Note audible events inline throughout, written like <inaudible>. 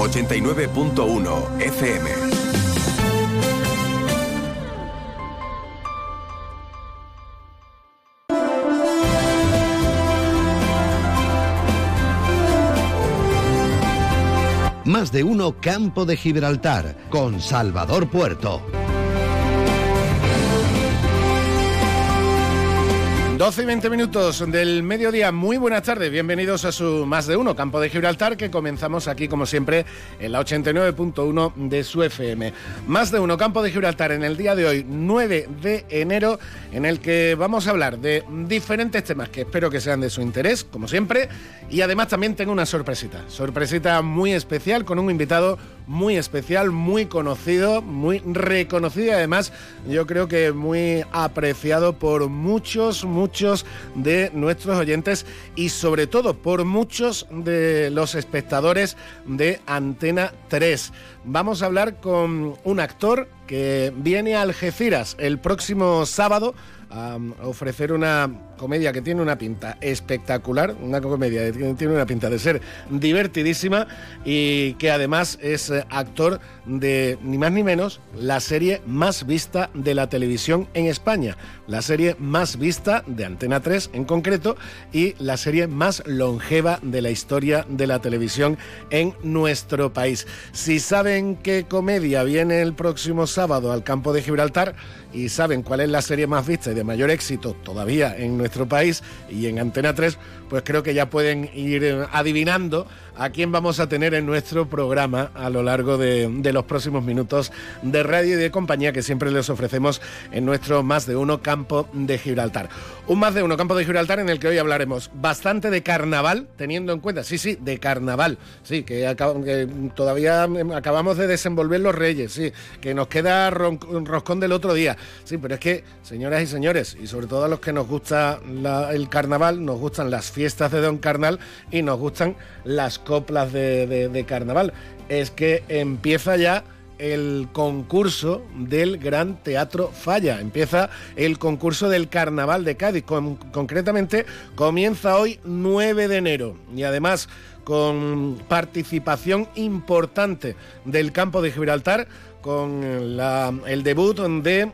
89.1 FM. Más de uno Campo de Gibraltar con Salvador Puerto. 12 y 20 minutos del mediodía. Muy buenas tardes. Bienvenidos a su Más de Uno, Campo de Gibraltar, que comenzamos aquí, como siempre, en la 89.1 de su FM. Más de Uno, Campo de Gibraltar, en el día de hoy, 9 de enero, en el que vamos a hablar de diferentes temas que espero que sean de su interés, como siempre. Y además también tengo una sorpresita. Sorpresita muy especial con un invitado muy especial, muy conocido, muy reconocido y además yo creo que muy apreciado por muchos, muchos de nuestros oyentes y sobre todo por muchos de los espectadores de Antena 3. Vamos a hablar con un actor que viene a Algeciras el próximo sábado a ofrecer una comedia que tiene una pinta espectacular, una comedia que tiene una pinta de ser divertidísima y que además es eh, actor de ni más ni menos la serie más vista de la televisión en España, la serie más vista de Antena 3 en concreto y la serie más longeva de la historia de la televisión en nuestro país. Si saben qué comedia viene el próximo sábado al campo de Gibraltar, y saben cuál es la serie más vista y de mayor éxito todavía en nuestro país y en Antena 3, pues creo que ya pueden ir eh, adivinando a quién vamos a tener en nuestro programa a lo largo de, los próximos minutos de radio y de compañía que siempre les ofrecemos en nuestro Más de Uno Campo de Gibraltar. Un Más de Uno Campo de Gibraltar en el que hoy hablaremos bastante de carnaval, teniendo en cuenta, sí, sí, de carnaval, sí, que, que todavía acabamos de desenvolver los reyes, sí, que nos queda roscón del otro día, sí, pero es que, señoras y señores, y sobre todo a los que nos gusta el carnaval, nos gustan las fiestas de Don Carnal y nos gustan las coplas de, carnaval. Es que empieza ya el concurso del Gran Teatro Falla. Empieza el concurso del Carnaval de Cádiz. concretamente, comienza hoy 9 de enero. Y además, con participación importante del campo de Gibraltar, con el debut de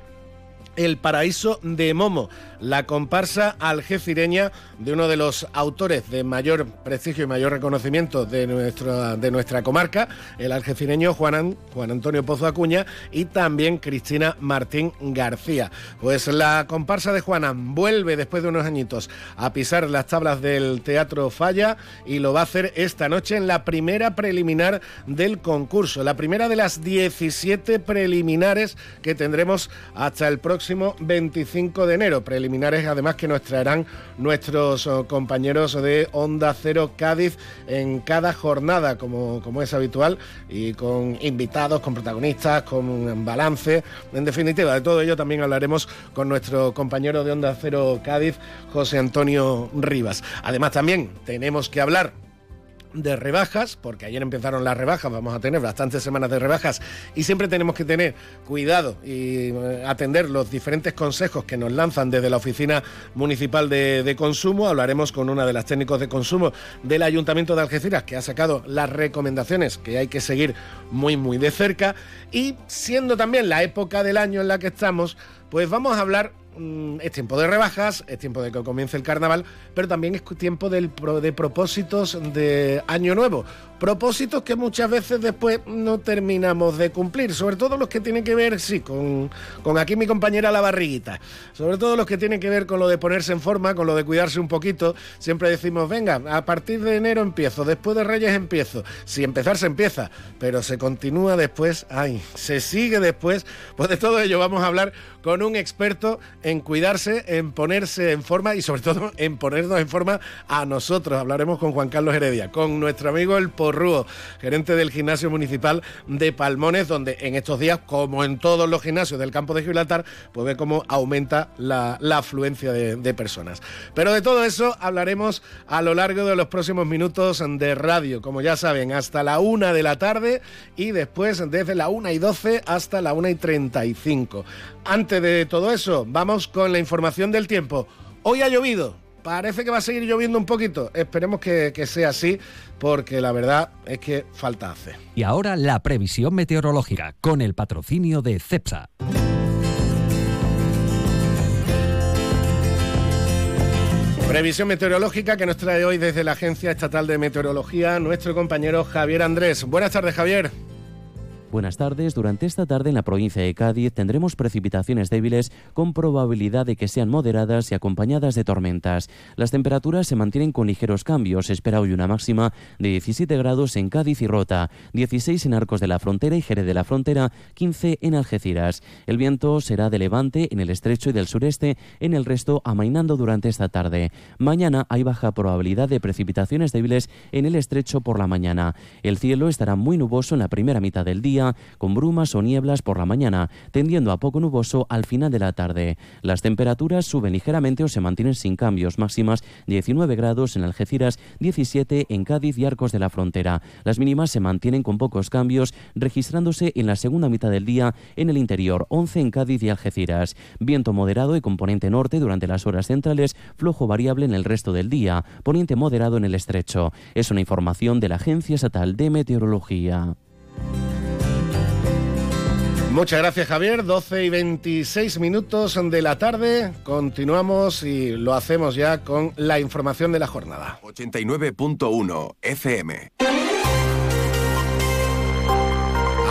El Paraíso de Momo la comparsa algecireña de uno de los autores de mayor prestigio y mayor reconocimiento de nuestra, de nuestra comarca, el algecireño Juan, Juan Antonio Pozo Acuña y también Cristina Martín García. Pues la comparsa de Juanan vuelve después de unos añitos a pisar las tablas del Teatro Falla y lo va a hacer esta noche en la primera preliminar del concurso, la primera de las 17 preliminares que tendremos hasta el próximo 25 de enero además que nos traerán nuestros oh, compañeros de Onda Cero Cádiz en cada jornada, como, como es habitual, y con invitados, con protagonistas, con balance. En definitiva, de todo ello también hablaremos con nuestro compañero de Onda Cero Cádiz, José Antonio Rivas. Además, también tenemos que hablar de rebajas, porque ayer empezaron las rebajas, vamos a tener bastantes semanas de rebajas y siempre tenemos que tener cuidado y eh, atender los diferentes consejos que nos lanzan desde la Oficina Municipal de, Consumo. Hablaremos con una de las técnicos de consumo del Ayuntamiento de Algeciras que ha sacado las recomendaciones que hay que seguir muy muy de cerca y siendo también la época del año en la que estamos, pues vamos a hablar Mm, es tiempo de rebajas, es tiempo de que comience el carnaval, pero también es tiempo de propósitos de año nuevo. Propósitos que muchas veces después no terminamos de cumplir, sobre todo los que tienen que ver, sí, con, con aquí mi compañera la barriguita, sobre todo los que tienen que ver con lo de ponerse en forma, con lo de cuidarse un poquito. Siempre decimos, venga, a partir de enero empiezo, después de Reyes empiezo. Si empezar se empieza, pero se continúa después, ay, se sigue después. Pues de todo ello vamos a hablar con un experto en cuidarse, en ponerse en forma y sobre todo en ponernos en forma a nosotros. Hablaremos con Juan Carlos Heredia, con nuestro amigo el Porrúo, gerente del gimnasio municipal de Palmones, donde en estos días, como en todos los gimnasios del campo de Gibraltar, pues ve cómo aumenta la, afluencia de, de personas. Pero de todo eso hablaremos a lo largo de los próximos minutos de radio, como ya saben, hasta la una de la tarde y después desde la una y doce hasta la una y treinta y cinco. Antes de todo eso, vamos con la información del tiempo. Hoy ha llovido, parece que va a seguir lloviendo un poquito. Esperemos que, que sea así, porque la verdad es que falta hace. Y ahora la previsión meteorológica con el patrocinio de CEPSA. Previsión meteorológica que nos trae hoy desde la Agencia Estatal de Meteorología nuestro compañero Javier Andrés. Buenas tardes, Javier. Buenas tardes. Durante esta tarde en la provincia de Cádiz tendremos precipitaciones débiles con probabilidad de que sean moderadas y acompañadas de tormentas. Las temperaturas se mantienen con ligeros cambios. Espera hoy una máxima de 17 grados en Cádiz y Rota, 16 en Arcos de la Frontera y Jerez de la Frontera, 15 en Algeciras. El viento será de levante en el estrecho y del sureste, en el resto amainando durante esta tarde. Mañana hay baja probabilidad de precipitaciones débiles en el estrecho por la mañana. El cielo estará muy nuboso en la primera mitad del día con brumas o nieblas por la mañana, tendiendo a poco nuboso al final de la tarde. Las temperaturas suben ligeramente o se mantienen sin cambios, máximas 19 grados en Algeciras, 17 en Cádiz y Arcos de la Frontera. Las mínimas se mantienen con pocos cambios, registrándose en la segunda mitad del día en el interior, 11 en Cádiz y Algeciras. Viento moderado y componente norte durante las horas centrales, flojo variable en el resto del día, poniente moderado en el estrecho. Es una información de la Agencia Estatal de Meteorología. Muchas gracias Javier, 12 y 26 minutos de la tarde. Continuamos y lo hacemos ya con la información de la jornada. 89.1 FM.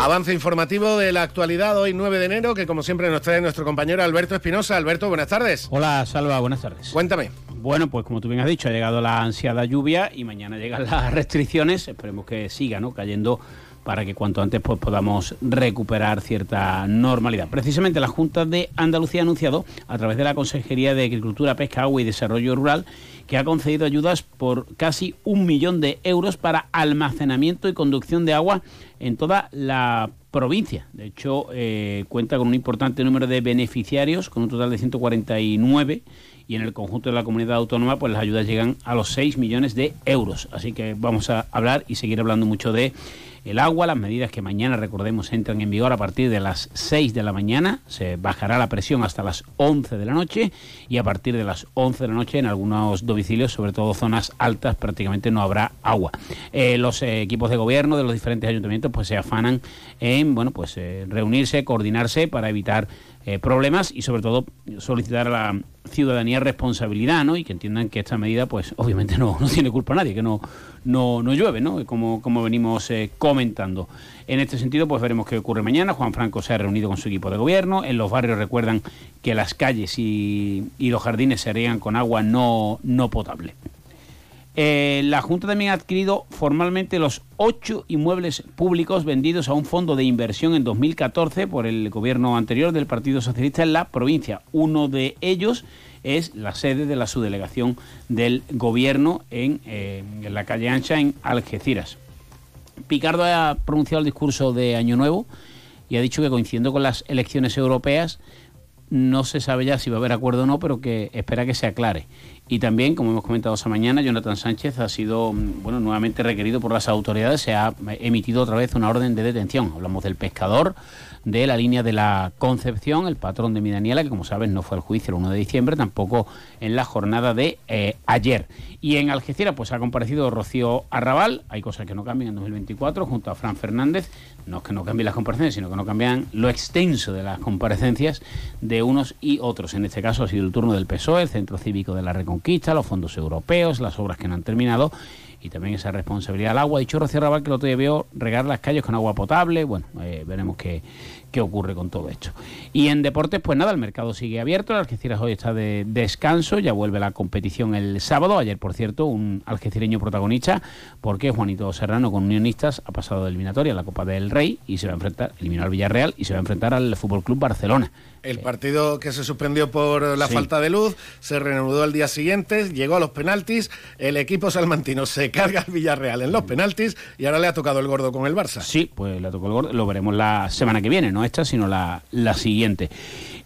Avance informativo de la actualidad hoy 9 de enero que como siempre nos trae nuestro compañero Alberto Espinosa. Alberto, buenas tardes. Hola, Salva, buenas tardes. Cuéntame. Bueno, pues como tú bien has dicho, ha llegado la ansiada lluvia y mañana llegan las restricciones. Esperemos que siga ¿no? cayendo para que cuanto antes pues, podamos recuperar cierta normalidad. Precisamente la Junta de Andalucía ha anunciado, a través de la Consejería de Agricultura, Pesca, Agua y Desarrollo Rural, que ha concedido ayudas por casi un millón de euros para almacenamiento y conducción de agua en toda la provincia. De hecho, eh, cuenta con un importante número de beneficiarios, con un total de 149 y en el conjunto de la comunidad autónoma pues las ayudas llegan a los 6 millones de euros. Así que vamos a hablar y seguir hablando mucho de el agua, las medidas que mañana, recordemos, entran en vigor a partir de las 6 de la mañana, se bajará la presión hasta las 11 de la noche y a partir de las 11 de la noche en algunos domicilios, sobre todo zonas altas, prácticamente no habrá agua. Eh, los eh, equipos de gobierno de los diferentes ayuntamientos pues se afanan en bueno pues eh, reunirse, coordinarse para evitar problemas y sobre todo solicitar a la ciudadanía responsabilidad, ¿no? Y que entiendan que esta medida, pues obviamente no, no tiene culpa nadie, que no, no, no llueve, ¿no? Como, como venimos eh, comentando. En este sentido, pues veremos qué ocurre mañana. Juan Franco se ha reunido con su equipo de gobierno. En los barrios recuerdan que las calles y, los jardines se harían con agua no, no potable. Eh, la Junta también ha adquirido formalmente los ocho inmuebles públicos vendidos a un fondo de inversión en 2014 por el gobierno anterior del Partido Socialista en la provincia. Uno de ellos es la sede de la subdelegación del gobierno eh, en la calle Ancha, en Algeciras. Picardo ha pronunciado el discurso de Año Nuevo y ha dicho que coincidiendo con las elecciones europeas, no se sabe ya si va a haber acuerdo o no, pero que espera que se aclare. Y también, como hemos comentado esta mañana, Jonathan Sánchez ha sido mm, bueno, nuevamente requerido por las autoridades, se ha emitido otra vez una orden de detención. Hablamos del pescador, de la línea de la Concepción, el patrón de mi Daniela, que como sabes no fue al juicio el 1 de diciembre, tampoco en la jornada de eh, ayer. Y en Algeciras pues ha comparecido Rocío Arrabal, hay cosas que no cambian en 2024, junto a Fran Fernández, no es que no cambien las comparecencias, sino que no cambian lo extenso de las comparecencias de unos y otros. En este caso ha sido el turno del PSOE, el Centro Cívico de la Reconquista, los fondos europeos, las obras que no han terminado y también esa responsabilidad al agua. Dicho Rocío Arrabal que lo otro veo regar las calles con agua potable, bueno, eh, veremos qué, qué ocurre con todo esto. Y en deportes, pues nada, el mercado sigue abierto, el Algeciras hoy está de descanso, ya vuelve la competición el sábado, ayer por cierto, un algecireño protagonista, porque Juanito Serrano con Unionistas ha pasado de eliminatoria a la Copa del Rey y se va a enfrentar, eliminó al Villarreal y se va a enfrentar al Fútbol Club Barcelona. El partido que se suspendió por la falta de luz se reanudó al día siguiente, llegó a los penaltis, el equipo salmantino se <laughs> carga al Villarreal en los penaltis y ahora le ha tocado el gordo con el Barça. Sí, pues le ha tocado el gordo, lo veremos la semana que viene, no esta, sino la, la siguiente.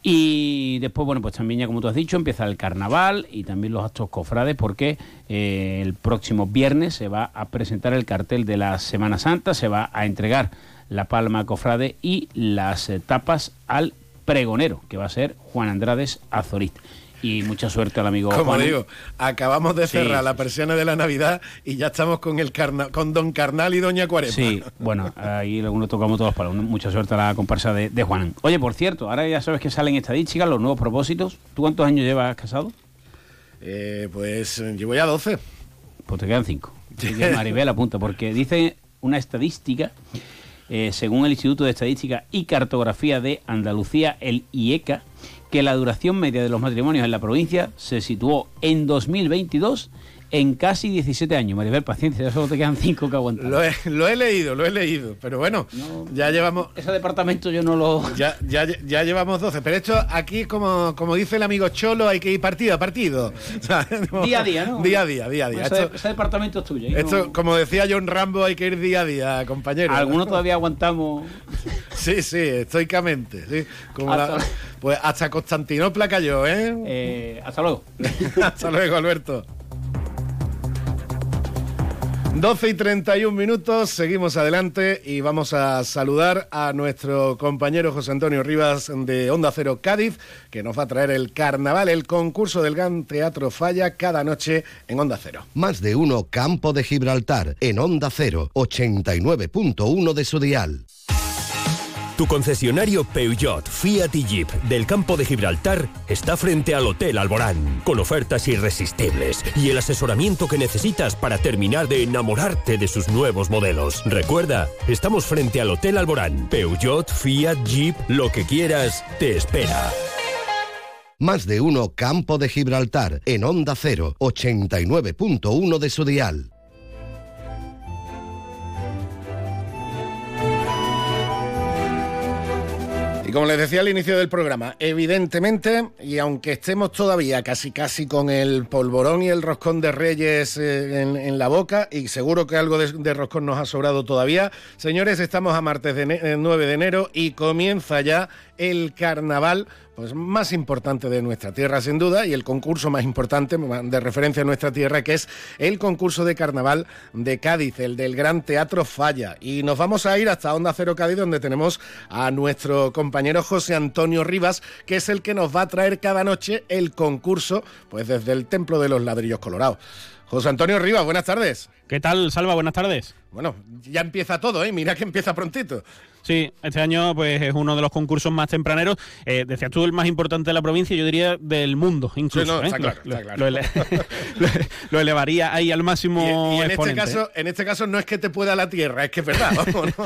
Y después, bueno, pues también ya como tú has dicho, empieza el carnaval y también los actos cofrades porque eh, el próximo viernes se va a presentar el cartel de la Semana Santa, se va a entregar la palma cofrade y las tapas al pregonero, que va a ser Juan Andrades Azorist. Y mucha suerte al amigo Como Juan. digo, acabamos de Sí, cerrar sí, la sí. persiana de la Navidad y ya estamos con el carna- con Don Carnal y Doña Cuaresma. Sí, bueno, ahí algunos tocamos todos para mucha suerte a la comparsa de, de Juan. Oye, por cierto, ahora ya sabes que salen estadísticas, los nuevos propósitos. ¿Tú cuántos años llevas casado? Eh, pues llevo ya 12. Pues te quedan cinco. Así que Maribel apunta, porque dice una estadística, eh, según el Instituto de Estadística y Cartografía de Andalucía, el IECA, que la duración media de los matrimonios en la provincia se situó en 2022 en casi 17 años. Maribel, paciencia, ya solo te quedan cinco que aguantar. Lo he, lo he leído, lo he leído. Pero bueno, No. ya llevamos. Ese departamento yo no lo... Ya, ya, ya llevamos 12, pero esto aquí, como, como dice el amigo Cholo, hay que ir partido a partido. <laughs> O sea, <laughs> no- Día a día, ¿no? Día a día, día a día. Ese, Esto, ese departamento es tuyo. ¿eh? esto, No- como decía John Rambo, hay que ir día a día, compañero. Algunos <laughs> todavía aguantamos... Sí, sí, estoicamente. Sí. Como la- Hasta- pues hasta Constantinopla cayó, ¿eh? Eh, hasta luego. Hasta luego, Alberto. 12 y 31 minutos, seguimos adelante y vamos a saludar a nuestro compañero José Antonio Rivas de Onda Cero Cádiz, que nos va a traer el carnaval, el concurso del Gran Teatro Falla cada noche en Onda Cero. Más de uno Campo de Gibraltar en Onda 0, 89.1 de su dial. Tu concesionario Peugeot, Fiat y Jeep del campo de Gibraltar está frente al Hotel Alborán, con ofertas irresistibles y el asesoramiento que necesitas para terminar de enamorarte de sus nuevos modelos. Recuerda, estamos frente al Hotel Alborán. Peugeot, Fiat, Jeep, lo que quieras, te espera. Más de uno Campo de Gibraltar en Onda 0, 89.1 de su dial. Y como les decía al inicio del programa, evidentemente, y aunque estemos todavía casi casi con el polvorón y el roscón de Reyes eh, en, la boca, y seguro que algo de, roscón nos ha sobrado todavía, señores, estamos a martes de ene- eh, 9 de enero y comienza ya el carnaval pues más importante de nuestra tierra sin duda y el concurso más importante de referencia a nuestra tierra que es el concurso de carnaval de Cádiz, el del Gran Teatro Falla y nos vamos a ir hasta Onda Cero Cádiz donde tenemos a nuestro compañero José Antonio Rivas que es el que nos va a traer cada noche el concurso pues desde el Templo de los Ladrillos Colorados. José Antonio Rivas, buenas tardes. ¿Qué tal, Salva? Buenas tardes. Bueno, ya empieza todo, ¿eh? Mira que empieza prontito. Sí, este año pues es uno de los concursos más tempraneros. Eh, decías tú el más importante de la provincia, yo diría del mundo, incluso. Sí, no, está claro, <laughs> <laughs> lo, elevaría ahí al máximo Y, y en, este exponente, caso, en este caso no es que te pueda la tierra, es que es verdad. <laughs> vamos, ¿no?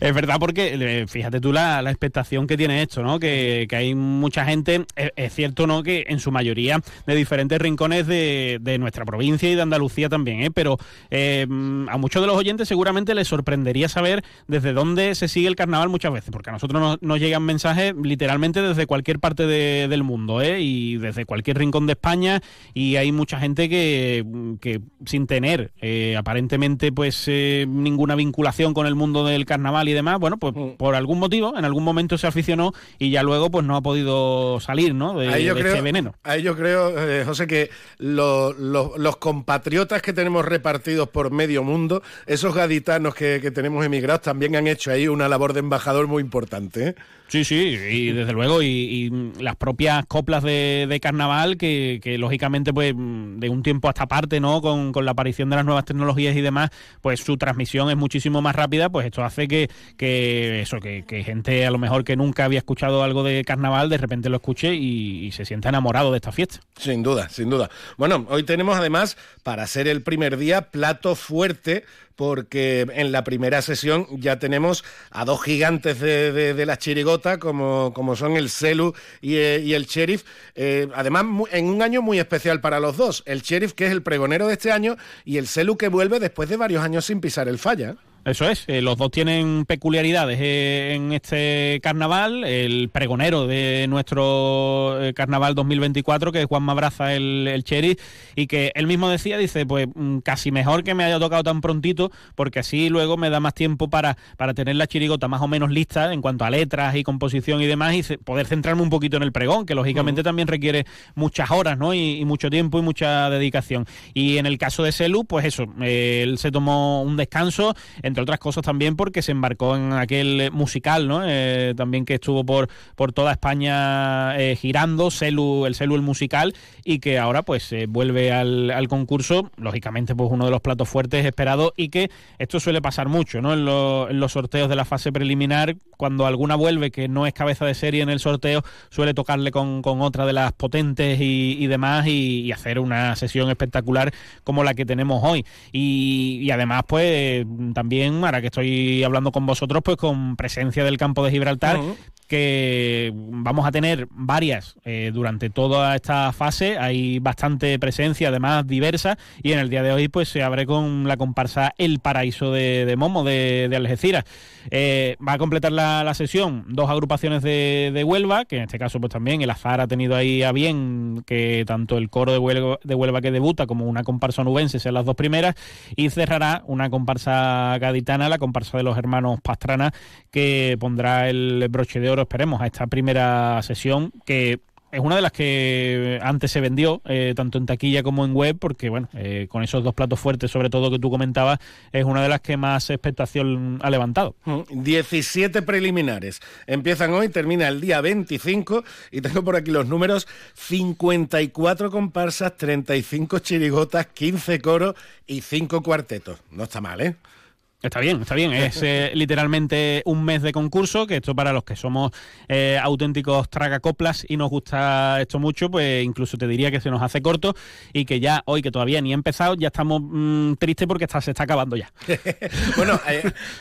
Es verdad porque eh, fíjate tú la, la expectación que tiene esto, ¿no? Que, que hay mucha gente, es, es cierto, ¿no? Que en su mayoría de diferentes rincones de, de nuestra provincia y de Andalucía también, ¿eh? Pero eh, a muchos de los oyentes seguramente les sorprendería saber desde dónde se sigue el carnaval muchas veces, porque a nosotros nos, nos llegan mensajes literalmente desde cualquier parte de- del mundo, ¿eh? Y desde cualquier rincón de España y hay mucha gente que, que sin tener eh, aparentemente pues eh, ninguna vinculación con el mundo del carnaval y demás, bueno, pues Mm. por algún motivo en algún momento se aficionó y ya luego pues no ha podido salir, ¿no? De, Ahí yo de creo, este veneno. ahí yo creo eh, José, que lo- lo- los compatriotas que tenemos repartidos por medio mundo, esos gaditanos que, que tenemos emigrados, también han hecho ahí una labor de embajador muy importante. ¿eh? Sí, sí, y desde luego, y, y las propias coplas de, de carnaval que, que, lógicamente pues de un tiempo a esta parte, ¿no? Con, con la aparición de las nuevas tecnologías y demás, pues su transmisión es muchísimo más rápida, pues esto hace que, que eso, que, que gente a lo mejor que nunca había escuchado algo de carnaval, de repente lo escuche y, y se sienta enamorado de esta fiesta. Sin duda, sin duda. Bueno, hoy tenemos además, para ser el primer día, plato fuerte porque en la primera sesión ya tenemos a dos gigantes de, de, de la chirigota, como, como son el Celu y, eh, y el Sheriff, eh, además en un año muy especial para los dos, el Sheriff que es el pregonero de este año y el Celu que vuelve después de varios años sin pisar el falla. Eso es, eh, los dos tienen peculiaridades eh, en este carnaval. El pregonero de nuestro eh, carnaval 2024, que es Juan Mabraza, el, el Cherry, y que él mismo decía, dice, pues mm, casi mejor que me haya tocado tan prontito, porque así luego me da más tiempo para, para tener la chirigota más o menos lista en cuanto a letras y composición y demás, y se- poder centrarme un poquito en el pregón, que lógicamente también requiere muchas horas, ¿no? Y, y mucho tiempo y mucha dedicación. Y en el caso de Selu, pues eso, eh, él se tomó un descanso entre otras cosas también porque se embarcó en aquel musical, ¿no? Eh, también que estuvo por, por toda España eh, girando, Celu, el Celu el musical, y que ahora pues vuelve al, al, concurso, lógicamente pues uno de los platos fuertes esperados y que esto suele pasar mucho, ¿no? En, en los sorteos de la fase preliminar, cuando alguna vuelve que no es cabeza de serie en el sorteo, suele tocarle con, con otra de las potentes y, demás y, hacer una sesión espectacular como la que tenemos hoy. Y, además, pues también, ahora que estoy hablando con vosotros, pues con presencia del campo de Gibraltar, que vamos a tener varias eh, durante toda esta fase. Hay bastante presencia, además diversa, y en el día de hoy pues se abre con la comparsa El Paraíso de, Momo de, Algeciras. Eh, va a completar la, sesión dos agrupaciones de, Huelva, que en este caso pues también el azar ha tenido ahí a bien que tanto el coro de Huelva, de Huelva que debuta como una comparsa nubense sean las dos primeras, y cerrará una comparsa gaditana, la comparsa de los hermanos Pastrana, que pondrá el broche de oro esperemos, a esta primera sesión que es una de las que antes se vendió, eh, tanto en taquilla como en web, porque bueno, eh, con esos dos platos fuertes, sobre todo que tú comentabas, es una de las que más expectación ha levantado. 17 mm, preliminares. Empiezan hoy, termina el día 25, y tengo por aquí los números, 54 comparsas, 35 chirigotas, 15 coros y 5 cuartetos. No está mal, ¿eh? Está bien, está bien. Es <laughs> eh, literalmente un mes de concurso, que esto para los que somos eh, auténticos tragacoplas y nos gusta esto mucho, pues incluso te diría que se nos hace corto y que ya hoy, que todavía ni ha empezado, ya estamos mm, tristes porque está, se está acabando ya. <laughs> bueno,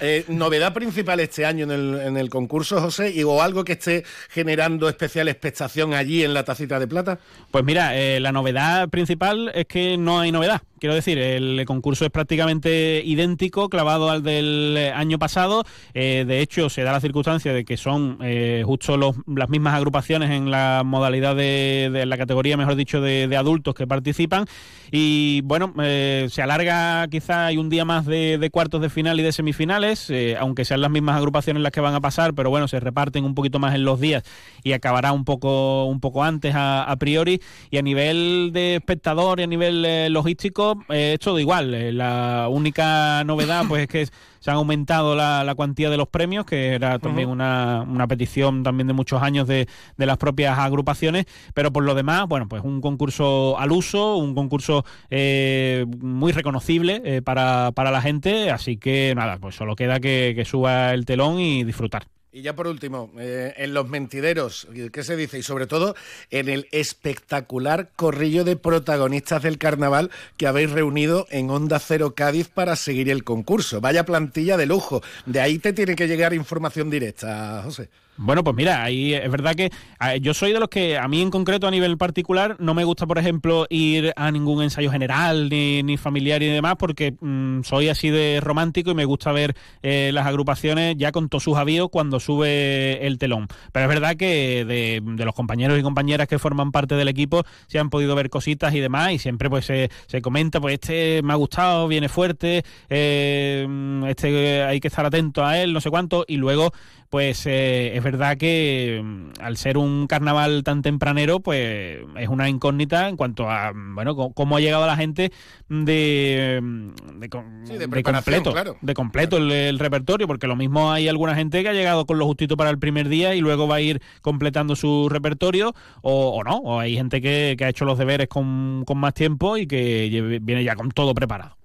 eh, novedad principal este año en el, en el concurso, José, y, o algo que esté generando especial expectación allí en la tacita de plata. Pues mira, la novedad principal es que no hay novedad. Quiero decir, el concurso es prácticamente idéntico, clavado al del año pasado. Eh, de hecho, se da la circunstancia de que son eh, justo las mismas agrupaciones en la modalidad de, la categoría, mejor dicho, de, adultos que participan. Y bueno, eh, se alarga quizá hay un día más de, cuartos de final y de semifinales, aunque sean las mismas agrupaciones las que van a pasar, pero bueno, se reparten un poquito más en los días y acabará un poco, un poco antes a, a priori. Y a nivel de espectador y a nivel logístico, eh, es todo igual. Eh, la única novedad pues es que se han aumentado la, cuantía de los premios, que era también una, petición también de muchos años de, las propias agrupaciones, pero por lo demás, bueno, pues un concurso al uso, un concurso eh, muy reconocible para, la gente, así que nada, pues solo queda que suba el telón y disfrutar. Y ya por último, eh, en los mentideros, ¿qué se dice? Y sobre todo en el espectacular corrillo de protagonistas del carnaval que habéis reunido en Onda Cero Cádiz para seguir el concurso. Vaya plantilla de lujo. De ahí te tiene que llegar información directa, José. Bueno, pues mira, ahí es verdad que yo soy de los que a mí en concreto a nivel particular no me gusta, por ejemplo, ir a ningún ensayo general ni, familiar y demás porque mm, soy así de romántico y me gusta ver eh, las agrupaciones ya con todos sus avíos cuando sube el telón. Pero es verdad que de, los compañeros y compañeras que forman parte del equipo se han podido ver cositas y demás y siempre pues se, comenta, pues este me ha gustado, viene fuerte, eh, este hay que estar atento a él, no sé cuánto, y luego pues eh, es verdad que mm, al ser un carnaval tan tempranero, pues es una incógnita en cuanto a, bueno, cómo ha llegado la gente de, mm, de, completo, de completo el, repertorio, porque lo mismo hay alguna gente que ha llegado con lo justito para el primer día y luego va a ir completando su repertorio, o, no, o hay gente que, que, ha hecho los deberes con, con más tiempo y que viene ya con todo preparado.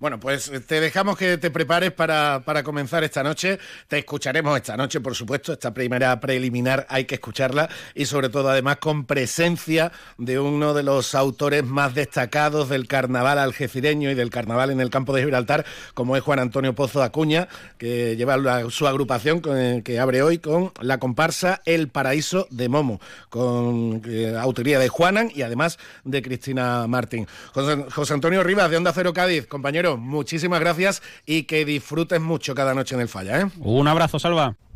Bueno, pues te dejamos que te prepares para, comenzar esta noche. Te escucharemos esta noche, por supuesto. Esta primera preliminar hay que escucharla y sobre todo además con presencia de uno de los autores más destacados del carnaval algecireño y del carnaval en el campo de Gibraltar, como es Juan Antonio Pozo Acuña, que lleva su agrupación que abre hoy con la comparsa El Paraíso de Momo, con eh, autoría de Juanan y además de Cristina Martín. José, José Antonio Rivas, de Onda Cero Cádiz, compañero muchísimas gracias y que disfrutes mucho cada noche en el Falla. ¿eh? Un abrazo, Salva.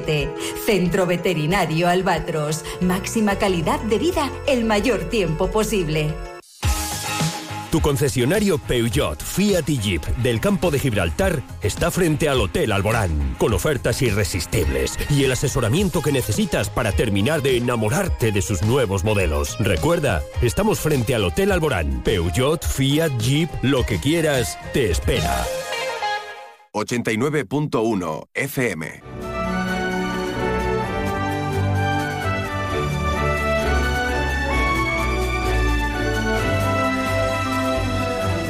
171407 Centro Veterinario Albatros. Máxima calidad de vida el mayor tiempo posible. Tu concesionario Peugeot, Fiat y Jeep del campo de Gibraltar está frente al Hotel Alborán, con ofertas irresistibles y el asesoramiento que necesitas para terminar de enamorarte de sus nuevos modelos. Recuerda, estamos frente al Hotel Alborán. Peugeot, Fiat, Jeep, lo que quieras, te espera. 89.1 FM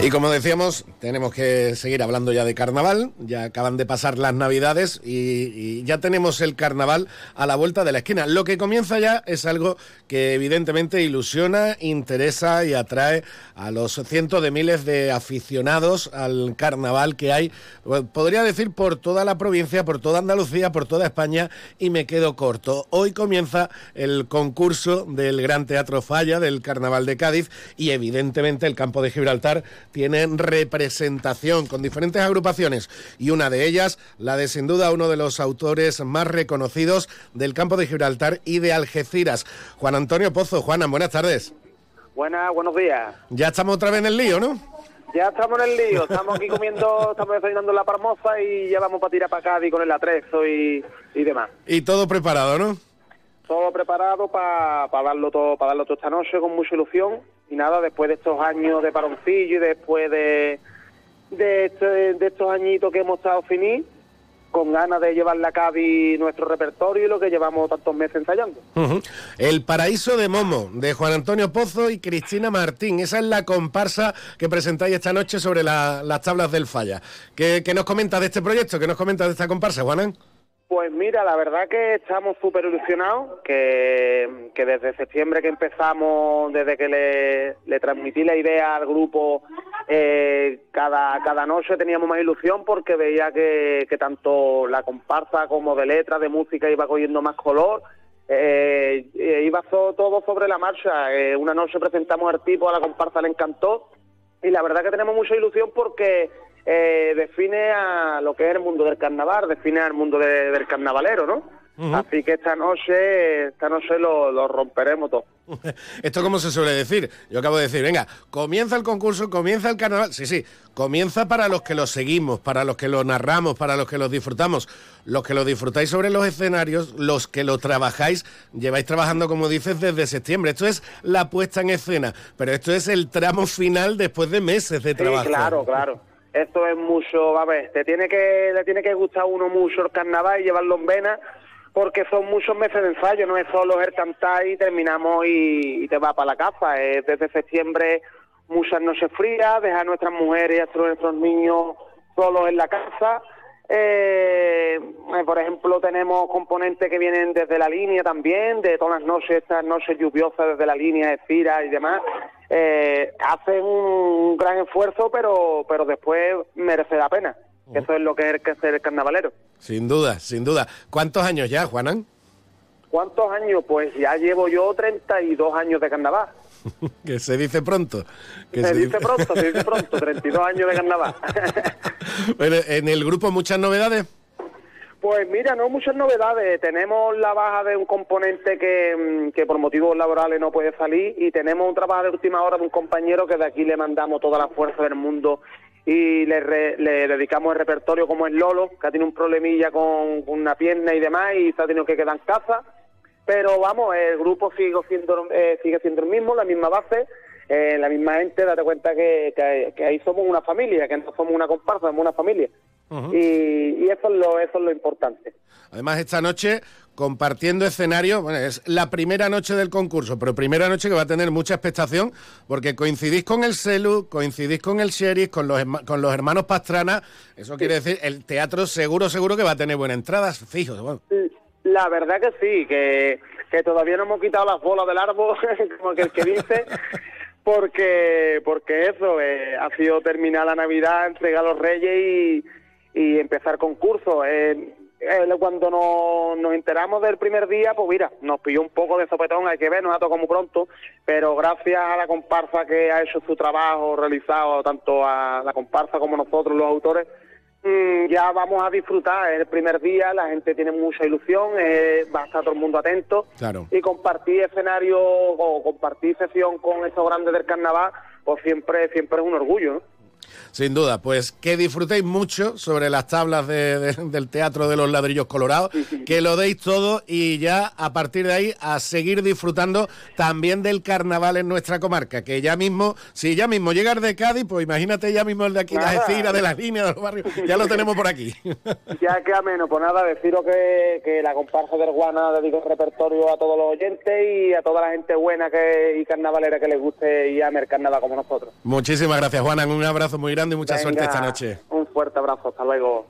Y como decíamos, tenemos que seguir hablando ya de carnaval. Ya acaban de pasar las navidades y, ya tenemos el carnaval a la vuelta de la esquina. Lo que comienza ya es algo que evidentemente ilusiona, interesa y atrae a los cientos de miles de aficionados al carnaval que hay, pues, podría decir, por toda la provincia, por toda Andalucía, por toda España. Y me quedo corto. Hoy comienza el concurso del Gran Teatro Falla del Carnaval de Cádiz y evidentemente el campo de Gibraltar tienen representación con diferentes agrupaciones y una de ellas, la de sin duda uno de los autores más reconocidos del campo de Gibraltar y de Algeciras, Juan Antonio Pozo. Juana, buenas tardes. Buenas, buenos días. Ya estamos otra vez en el lío, ¿no? Ya estamos en el lío, estamos aquí comiendo, estamos desayunando la parmosa y ya vamos para tirar para Cádiz con el atrezo y, y demás. Y todo preparado, ¿no? Todo preparado para darlo todo para darlo todo esta noche con mucha ilusión y nada después de estos años de paroncillo y después de de, este, estos añitos que hemos estado finí con ganas de llevarle a cabo nuestro repertorio y lo que llevamos tantos meses ensayando. El Paraíso de Momo, de Juan Antonio Pozo y Cristina Martín. Esa es la comparsa que presentáis esta noche sobre las tablas del Falla. ¿Qué, ¿Qué, nos comenta de este proyecto? ¿Qué nos comenta de esta comparsa, Juanan? Pues mira, la verdad que estamos súper ilusionados, que, desde septiembre que empezamos, desde que le, transmití la idea al grupo, eh, cada, cada noche teníamos más ilusión porque veía que, tanto la comparsa como de letras, de música iba cogiendo más color, eh, iba todo sobre la marcha. Eh, una noche presentamos al tipo, a la comparsa le encantó y la verdad que tenemos mucha ilusión porque eh, define a lo que es el mundo del carnaval, define al mundo del carnavalero, ¿no? Así que esta noche, esta noche lo, romperemos todo. <laughs> Esto como se suele decir, yo acabo de decir, venga, comienza el concurso, comienza el carnaval, sí, sí, comienza para los que lo seguimos, para los que lo narramos, para los que lo disfrutamos, los que lo disfrutáis sobre los escenarios, los que lo trabajáis, lleváis trabajando, como dices, desde septiembre. Esto es la puesta en escena, pero esto es el tramo final después de meses de trabajo. claro, claro esto es mucho, a ver, te tiene que, le tiene que gustar uno mucho el carnaval y llevarlo en vena, porque son muchos meses de ensayo, no es solo el cantar y terminamos y, te vas para la casa, es desde septiembre muchas noches frías, dejar a nuestras mujeres y a nuestros niños solos en la casa, eh, eh, por ejemplo, tenemos componentes que vienen desde la línea también, de todas las noches, estas noches lluviosas desde la línea Fira y demás. Eh, hacen un gran esfuerzo, pero, pero después merece la pena. Eso es lo que es ser el carnavalero. Sin duda, sin duda. ¿Cuántos años ya, Juanan? ¿Cuántos años? Pues ya llevo yo 32 años de carnaval. <laughs> que se dice pronto. Que se, dice, pronto, se dice pronto, 32 años de carnaval. <laughs> bueno, ¿En el grupo muchas novedades? Pues mira, no muchas novedades. Tenemos la baja de un componente que, mm, que, por motivos laborales no puede salir y tenemos un trabajo de última hora de un compañero que de aquí le mandamos toda la fuerza del mundo y le, le dedicamos el repertorio como es Lolo, que ha tenido un problemilla con, una pierna y demás y se ha tenido que quedar en casa pero vamos, el grupo sigue siendo, eh, sigue siendo el mismo, la misma base, eh, la misma gente, date cuenta que, que, ahí somos una familia, que no somos una comparsa, somos una familia. y, eso, es lo, eso es lo importante. Además, esta noche compartiendo escenario, bueno, es la primera noche del concurso, pero primera noche que va a tener mucha expectación, porque coincidís con el Celu, coincidís con el Sheriff, con los, con los hermanos Pastrana, eso quiere decir, el teatro seguro, seguro que va a tener buenas entradas, fijo. Bueno. La verdad que sí, que, que todavía no hemos quitado las bolas del árbol, <laughs> como que el que dice, <laughs> porque porque eso, eh, ha sido terminar la Navidad, entregar a los Reyes y, y empezar concursos. Eh, eh, cuando nos, nos enteramos del primer día, pues mira, nos pilló un poco de sopetón, hay que ver, nos ha tocado muy pronto, pero gracias a la comparsa que ha hecho su trabajo realizado, tanto a la comparsa como nosotros los autores, ya vamos a disfrutar el primer día, la gente tiene mucha ilusión, eh, va a estar todo el mundo atento Claro. y compartir escenario o compartir sesión con esos grandes del carnaval, pues siempre, siempre es un orgullo, ¿no? Sin duda, pues que disfrutéis mucho sobre las tablas de- de- del Teatro de los Ladrillos Colorados, que lo deis todo y ya a partir de ahí a seguir disfrutando también del carnaval en nuestra comarca, que ya mismo, si ya mismo llegar de Cádiz, pues imagínate ya mismo el de aquí, Nada. Algeciras, de las líneas, de los barrios, ya lo tenemos por aquí. <laughs> Ya queda menos, pues nada, deciros que, que la comparsa del Guana dedico el repertorio a todos los oyentes y a toda la gente buena que, y carnavalera que les guste y ame el carnaval como nosotros. Muchísimas gracias, Juana, un abrazo muy grande y mucha Venga, suerte esta noche. Un fuerte abrazo, hasta luego.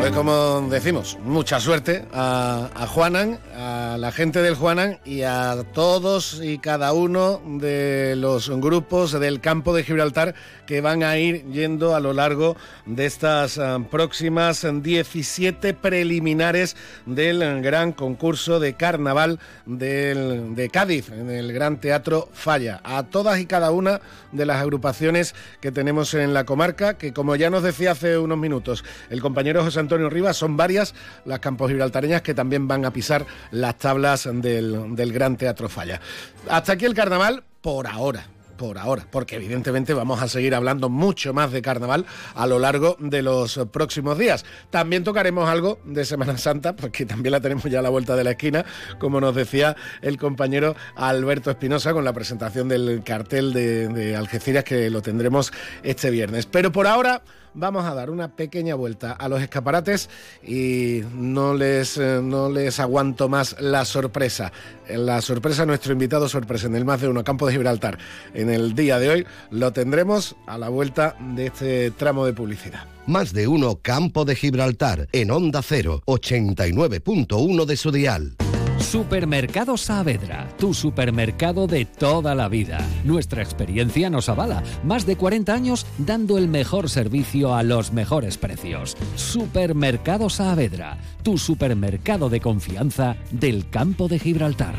Pues como decimos, mucha suerte a, a Juanan, a la gente del Juanan y a todos y cada uno de los grupos del campo de Gibraltar que van a ir yendo a lo largo de estas ah, próximas 17 preliminares del gran concurso de carnaval de Cádiz, en el Gran Teatro Falla. A todas y cada una de las agrupaciones que tenemos en la comarca, que como ya nos decía hace unos minutos el compañero José Antonio Rivas, son varias las campos gibraltareñas que también van a pisar las tablas del, del Gran Teatro Falla. Hasta aquí el carnaval por ahora. Por ahora, porque evidentemente vamos a seguir hablando mucho más de carnaval a lo largo de los próximos días. También tocaremos algo de Semana Santa, porque también la tenemos ya a la vuelta de la esquina, como nos decía el compañero Alberto Espinosa con la presentación del cartel de, de Algeciras que lo tendremos este viernes. Pero por ahora vamos a dar una pequeña vuelta a los escaparates y no les, eh, no les aguanto más la sorpresa. La sorpresa, nuestro invitado sorpresa en el más de uno campo de Gibraltar en el día de hoy, lo tendremos a la vuelta de este tramo de publicidad. Más de uno Campo de Gibraltar en Onda 0, 89.1 de su dial. Supermercado Saavedra, tu supermercado de toda la vida. Nuestra experiencia nos avala. Más de 40 años dando el mejor servicio a los mejores precios. Supermercado Saavedra, tu supermercado de confianza del campo de Gibraltar.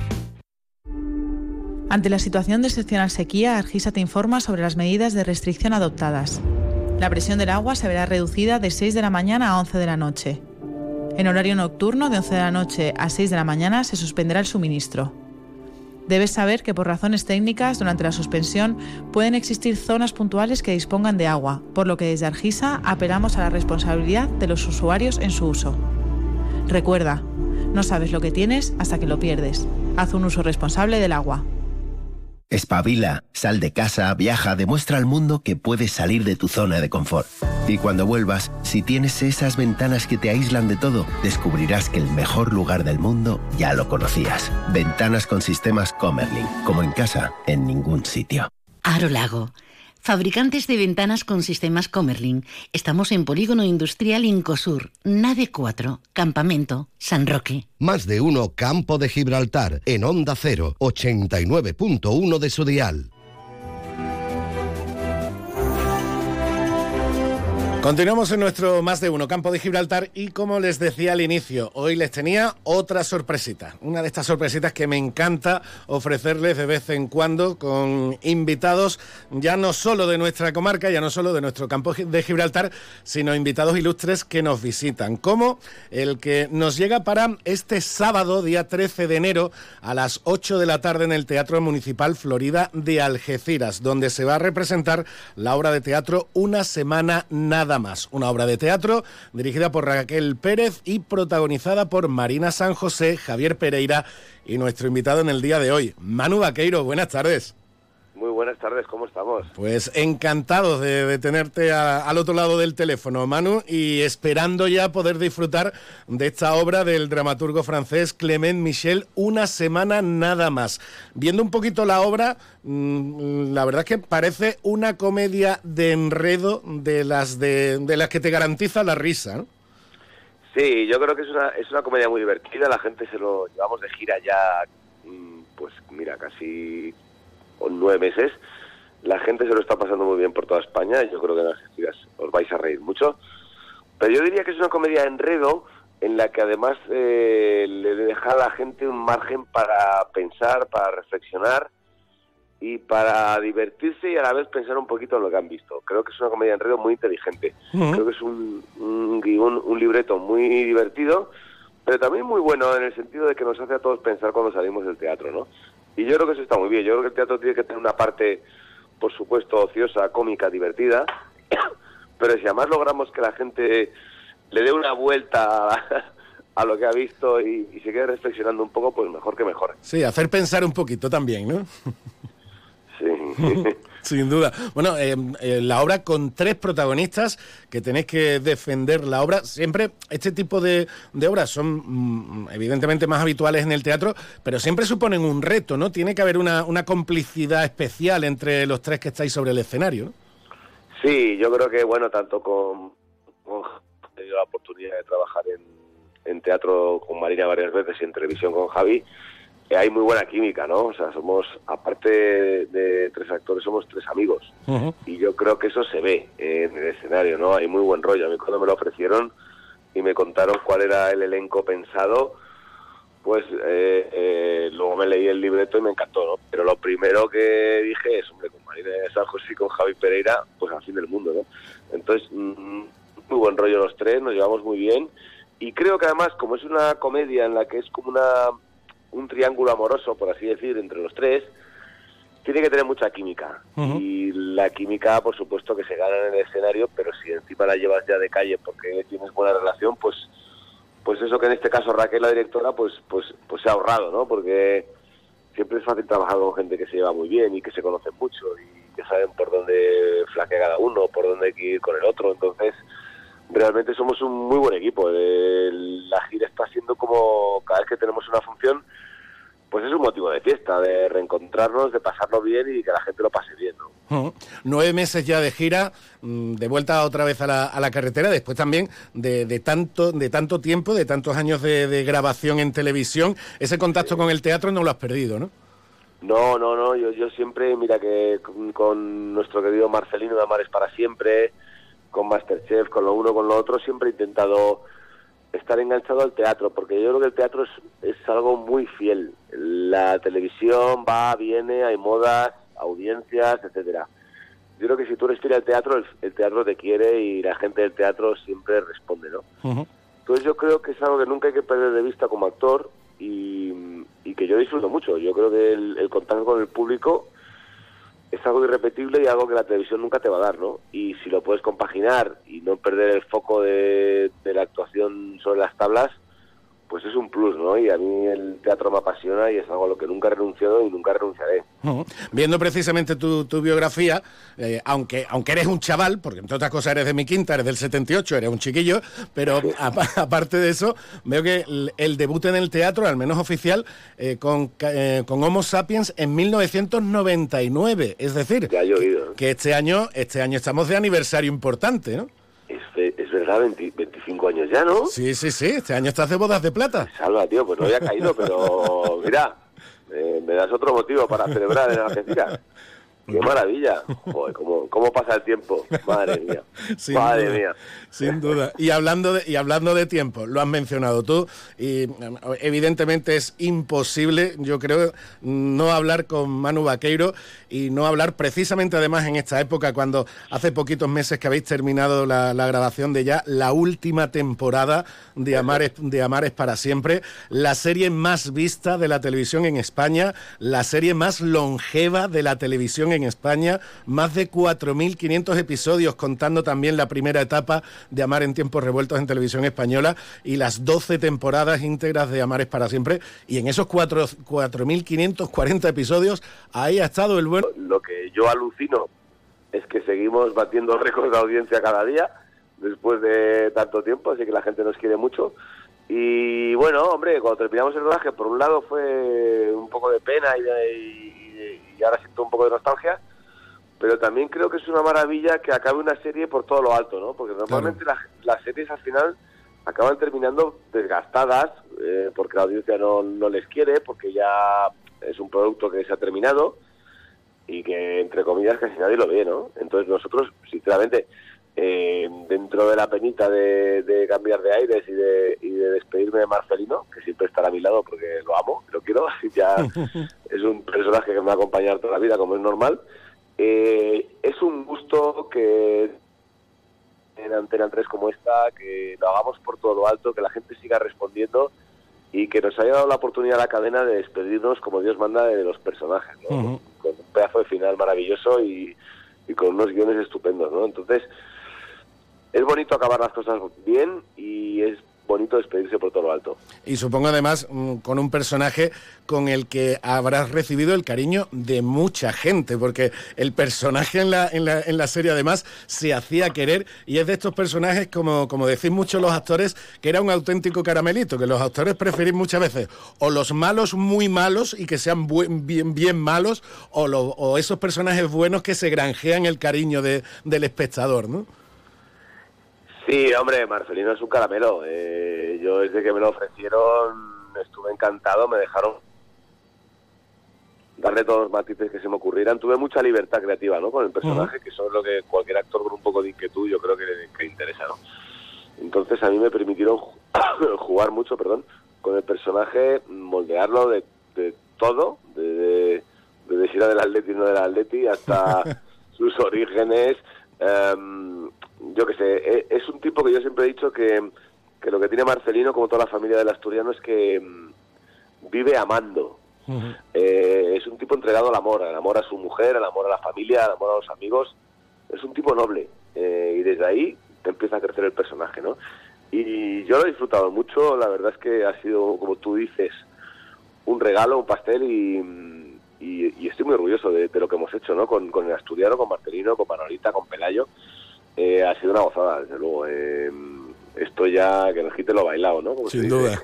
Ante la situación de excepcional sequía, Argisa te informa sobre las medidas de restricción adoptadas. La presión del agua se verá reducida de 6 de la mañana a 11 de la noche. En horario nocturno, de 11 de la noche a 6 de la mañana, se suspenderá el suministro. Debes saber que por razones técnicas, durante la suspensión, pueden existir zonas puntuales que dispongan de agua, por lo que desde Argisa apelamos a la responsabilidad de los usuarios en su uso. Recuerda, no sabes lo que tienes hasta que lo pierdes. Haz un uso responsable del agua. Espabila, sal de casa, viaja, demuestra al mundo que puedes salir de tu zona de confort. Y cuando vuelvas, si tienes esas ventanas que te aíslan de todo, descubrirás que el mejor lugar del mundo ya lo conocías. Ventanas con sistemas Comerlin, como en casa, en ningún sitio. Aro Lago. Fabricantes de ventanas con sistemas Comerlin. Estamos en Polígono Industrial Incosur, Nave 4, Campamento, San Roque. Más de uno Campo de Gibraltar en Onda 0, 89.1 de su dial. Continuamos en nuestro más de uno campo de Gibraltar y como les decía al inicio, hoy les tenía otra sorpresita. Una de estas sorpresitas que me encanta ofrecerles de vez en cuando con invitados ya no solo de nuestra comarca, ya no solo de nuestro campo de Gibraltar, sino invitados ilustres que nos visitan, como el que nos llega para este sábado, día 13 de enero, a las 8 de la tarde en el Teatro Municipal Florida de Algeciras, donde se va a representar la obra de teatro Una Semana Nada Una obra de teatro dirigida por Raquel Pérez y protagonizada por Marina San José, Javier Pereira y nuestro invitado en el día de hoy, Manu Vaqueiro. Buenas tardes. Muy buenas tardes, ¿cómo estamos? Pues encantados de, tenerte al otro lado del teléfono, Manu, y esperando ya poder disfrutar de esta obra del dramaturgo francés Clement Michel, una semana nada más. Viendo un poquito la obra, mm, la verdad es que parece una comedia de enredo de las, de, de las que te garantiza la risa, ¿no? Sí, yo creo que es una, es una comedia muy divertida, la gente se lo llevamos de gira ya, mm, pues mira, casi nueve meses. La gente se lo está pasando muy bien por toda España y yo creo que en las giras os vais a reír mucho. Pero yo diría que es una comedia de enredo en la que además eh, le deja a la gente un margen para pensar, para reflexionar y para divertirse y a la vez pensar un poquito en lo que han visto. Creo que es una comedia de enredo muy inteligente. Creo que es un, un, un, libreto muy divertido, pero también muy bueno en el sentido de que nos hace a todos pensar cuando salimos del teatro, ¿no? Y yo creo que eso está muy bien. Yo creo que el teatro tiene que tener una parte, por supuesto, ociosa, cómica, divertida, <coughs> pero si además logramos que la gente le dé una vuelta a lo que ha visto y, y se quede reflexionando un poco, pues mejor que mejor. Sí, hacer pensar un poquito también, ¿no? Sí. <laughs> Sin duda. Bueno, eh, eh, la obra con tres protagonistas que tenéis que defender la obra. Siempre este tipo de, obras son mm, evidentemente más habituales en el teatro, pero siempre suponen un reto, ¿no? Tiene que haber una, complicidad especial entre los tres que estáis sobre el escenario. Sí, yo creo que, bueno, tanto con... he tenido la oportunidad de trabajar en, en teatro con Marina varias veces y en televisión con Javi hay muy buena química, ¿no? O sea, somos, aparte de, tres actores, somos tres amigos. Y yo creo que eso se ve en el escenario, ¿no? Hay muy buen rollo. A mí cuando me lo ofrecieron y me contaron cuál era el elenco pensado, pues eh, eh, luego me leí el libreto y me encantó, ¿no? Pero lo primero que dije es, hombre, con Marina de San José y con Javi Pereira, pues al fin del mundo, ¿no? Entonces, mm, muy buen rollo los tres, nos llevamos muy bien. Y creo que además, como es una comedia en la que es como una un triángulo amoroso, por así decir, entre los tres, tiene que tener mucha química. Y la química, por supuesto, que se gana en el escenario, pero si encima la llevas ya de calle porque tienes buena relación, pues pues eso que en este caso Raquel, la directora, pues pues pues se ha ahorrado, ¿no? Porque siempre es fácil trabajar con gente que se lleva muy bien y que se conoce mucho y que saben por dónde flaquea cada uno, por dónde hay que ir con el otro. Entonces, realmente somos un muy buen equipo. La gira está siendo como cada vez que tenemos una función, pues es un motivo de fiesta, de reencontrarnos, de pasarlo bien y que la gente lo pase bien. ¿no? Nueve meses ya de gira, mm, de vuelta otra vez a la, a la carretera, después también de, de, tanto, de tanto tiempo, de tantos años de, grabación en televisión, ese contacto con el teatro no lo has perdido, ¿no? No, no, no, yo, yo siempre, mira que con, nuestro querido Marcelino de Amares para siempre, con Masterchef, con lo uno, con lo otro, siempre he intentado estar enganchado al teatro, porque yo creo que el teatro es, es algo muy fiel. La televisión va, viene, hay modas, audiencias, etcétera. Yo creo que si tú eres fiel al teatro, el, teatro te quiere y la gente del teatro siempre responde, ¿no? Entonces yo creo que es algo que nunca hay que perder de vista como actor y, que yo disfruto mucho. Yo creo que el, el contacto con el público es algo irrepetible y algo que la televisión nunca te va a dar, ¿no? Y si lo puedes compaginar y no perder el foco de, de la actuación sobre las tablas, pues es un plus, ¿no? Y a mí el teatro me apasiona y es algo a lo que nunca he renunciado y nunca renunciaré. Viendo precisamente tu, biografía, eh, aunque, aunque eres un chaval, porque entre otras cosas eres de mi quinta, eres del 78, eres un chiquillo, pero <laughs> aparte de eso, veo que el, debut en el teatro, al menos oficial, eh, con, eh, con Homo Sapiens en 1999. Es decir, que, este año, este año estamos de aniversario importante, ¿no? Es, verdad, 25 años ya, ¿no? Sí, sí, sí, este año estás de bodas de plata. Salva, tío, pues no había caído, pero mira, eh, me das otro motivo para celebrar en Argentina. ¡Qué maravilla! Joder, ¿cómo, pasa el tiempo? Madre mía. <laughs> Madre mía. Sin duda. Y hablando, de, y hablando de tiempo, lo has mencionado tú, y evidentemente es imposible, yo creo, no hablar con Manu Vaqueiro y no hablar precisamente además en esta época, cuando hace poquitos meses que habéis terminado la, grabación de ya la última temporada de Amares, de Amares para siempre, la serie más vista de la televisión en España, la serie más longeva de la televisión en en España, más de 4.500 episodios contando también la primera etapa de Amar en tiempos revueltos en televisión española y las 12 temporadas íntegras de Amar es para siempre. Y en esos 4.540 episodios, ahí ha estado el bueno. Lo que yo alucino es que seguimos batiendo <laughs> récords de audiencia cada día después de tanto tiempo, así que la gente nos quiere mucho. Y bueno, hombre, cuando terminamos el rodaje, por un lado fue un poco de pena y, y, ahora siento un poco de nostalgia, pero también creo que es una maravilla que acabe una serie por todo lo alto, ¿no? Porque normalmente las series al final acaban terminando desgastadas eh, porque la audiencia no, no les quiere, porque ya es un producto que se ha terminado y que entre comillas casi nadie lo ve, ¿no? Entonces nosotros, sinceramente, eh, dentro de la penita de, cambiar de aires y de, y de, despedirme de Marcelino, que siempre estará a mi lado porque lo amo, lo quiero, <laughs> ya <laughs> es un personaje que me va a acompañar toda la vida como es normal, eh, es un gusto que en Antena 3 como esta, que lo hagamos por todo lo alto, que la gente siga respondiendo y que nos haya dado la oportunidad a la cadena de despedirnos como Dios manda de los personajes, con un pedazo de final maravilloso y, y, con unos guiones estupendos, ¿no? Entonces, es bonito acabar las cosas bien y es bonito despedirse por todo lo alto. Y supongo además mm, con un personaje con el que habrás recibido el cariño de mucha gente, porque el personaje en la, en la, en la serie además se hacía querer y es de estos personajes, como, como decís muchos los actores, que era un auténtico caramelito, que los actores preferís muchas veces o los malos muy malos y que sean bien, bien malos, o, o esos personajes buenos que se granjean el cariño de, del espectador, ¿no? Sí, hombre, Marcelino es un caramelo. Eh, yo desde que me lo ofrecieron estuve encantado, me dejaron darle todos los matices que se me ocurrieran. Tuve mucha libertad creativa ¿no? con el personaje, que eso es lo que cualquier actor con un poco de inquietud yo creo que, que interesa. ¿no? Entonces a mí me permitieron <coughs> jugar mucho perdón, con el personaje, moldearlo de, todo, de, de, de, era del Atleti y no del Atleti, hasta <laughs> sus orígenes. Um, yo que sé, e, es un tipo que yo siempre he dicho que, que lo que tiene Marcelino, como toda la familia del asturiano, es que mm, vive amando. Eh, es un tipo entregado al amor, al amor a su mujer, al amor a la familia, al amor a los amigos. Es un tipo noble. Eh, y desde ahí te empieza a crecer el personaje, ¿no? Y yo lo he disfrutado mucho, la verdad es que ha sido, como tú dices, un regalo, un pastel y, y, estoy muy orgulloso de, lo que hemos hecho, ¿no? Con, con el asturiano, con Marcelino, con Manolita, con Pelayo. Eh, ha sido una gozada, desde luego. Eh, esto ya que nos quite lo bailado, ¿no? Sin duda.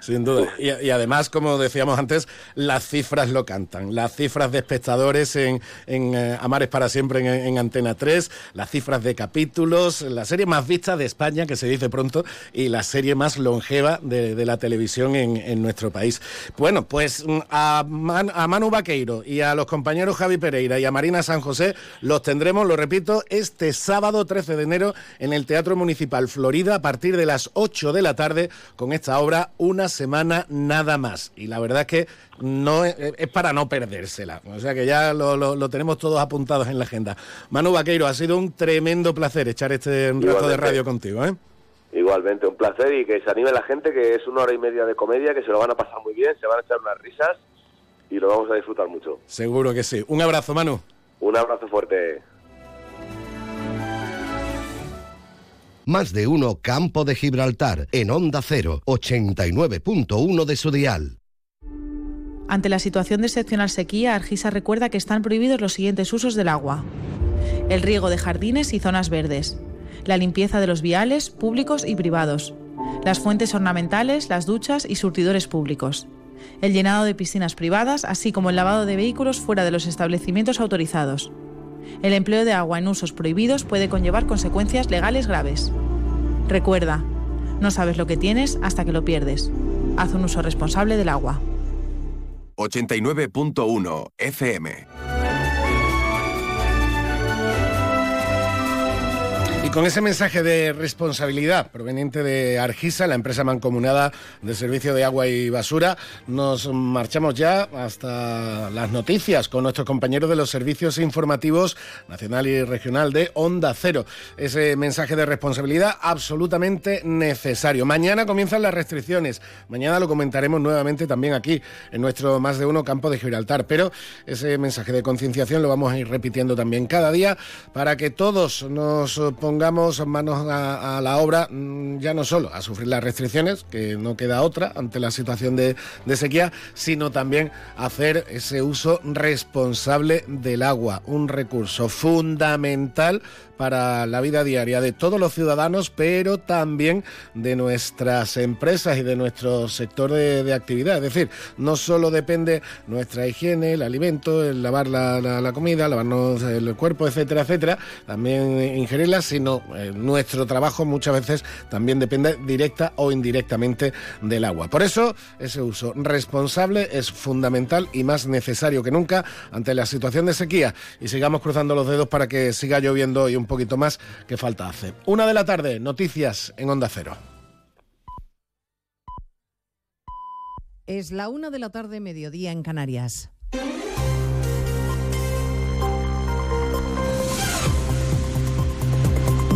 Sin duda. Y, además, como decíamos antes, las cifras lo cantan. Las cifras de espectadores en, en eh, Amares para siempre en, Antena 3, las cifras de capítulos, la serie más vista de España, que se dice pronto, y la serie más longeva de, la televisión en, nuestro país. Bueno, pues mm, a, a Manu Vaqueiro y a los compañeros Javi Pereira y a Marina San José los tendremos, lo repito, este sábado 13 de enero en el Teatro Municipal Florida a partir de las 8 de la tarde con esta obra una semana nada más. Y la verdad es que no es, para no perdérsela. O sea que ya lo, tenemos todos apuntados en la agenda. Manu Vaqueiro, ha sido un tremendo placer echar este rato de radio contigo. ¿eh? Igualmente, un placer y que se anime la gente, que es una hora y media de comedia, que se lo van a pasar muy bien, se van a echar unas risas y lo vamos a disfrutar mucho. Seguro que sí. Un abrazo, Manu. Un abrazo fuerte. Más de uno Campo de Gibraltar en Onda 0, 89.1 de su dial. Ante la situación de excepcional sequía, Argisa recuerda que están prohibidos los siguientes usos del agua. El riego de jardines y zonas verdes. La limpieza de los viales públicos y privados. Las fuentes ornamentales, las duchas y surtidores públicos. El llenado de piscinas privadas, así como el lavado de vehículos fuera de los establecimientos autorizados. El empleo de agua en usos prohibidos puede conllevar consecuencias legales graves. Recuerda, no sabes lo que tienes hasta que lo pierdes. Haz un uso responsable del agua. 89.1 FM Y con ese mensaje de responsabilidad proveniente de Argisa, la empresa mancomunada de servicio de agua y basura, nos marchamos ya hasta las noticias con nuestros compañeros de los servicios informativos nacional y regional de Onda Cero. Ese mensaje de responsabilidad absolutamente necesario. Mañana comienzan las restricciones. Mañana lo comentaremos nuevamente también aquí en nuestro más de uno campo de Gibraltar. Pero ese mensaje de concienciación lo vamos a ir repitiendo también cada día para que todos nos pongamos pongamos manos a, la obra, mm, ya no solo a sufrir las restricciones, que no queda otra ante la situación de, de sequía, sino también hacer ese uso responsable del agua, un recurso fundamental para la vida diaria de todos los ciudadanos, pero también de nuestras empresas y de nuestro sector de, actividad. Es decir, no solo depende nuestra higiene, el alimento, el lavar la, comida, lavarnos el cuerpo, etcétera, etcétera, también ingerirla, sino eh, nuestro trabajo muchas veces también depende directa o indirectamente del agua. Por eso, ese uso responsable es fundamental y más necesario que nunca ante la situación de sequía. Y sigamos cruzando los dedos para que siga lloviendo un un poquito más que falta hace. Una de la tarde, noticias en Onda Cero. Es la una de la tarde, mediodía en Canarias.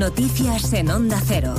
Noticias en Onda Cero.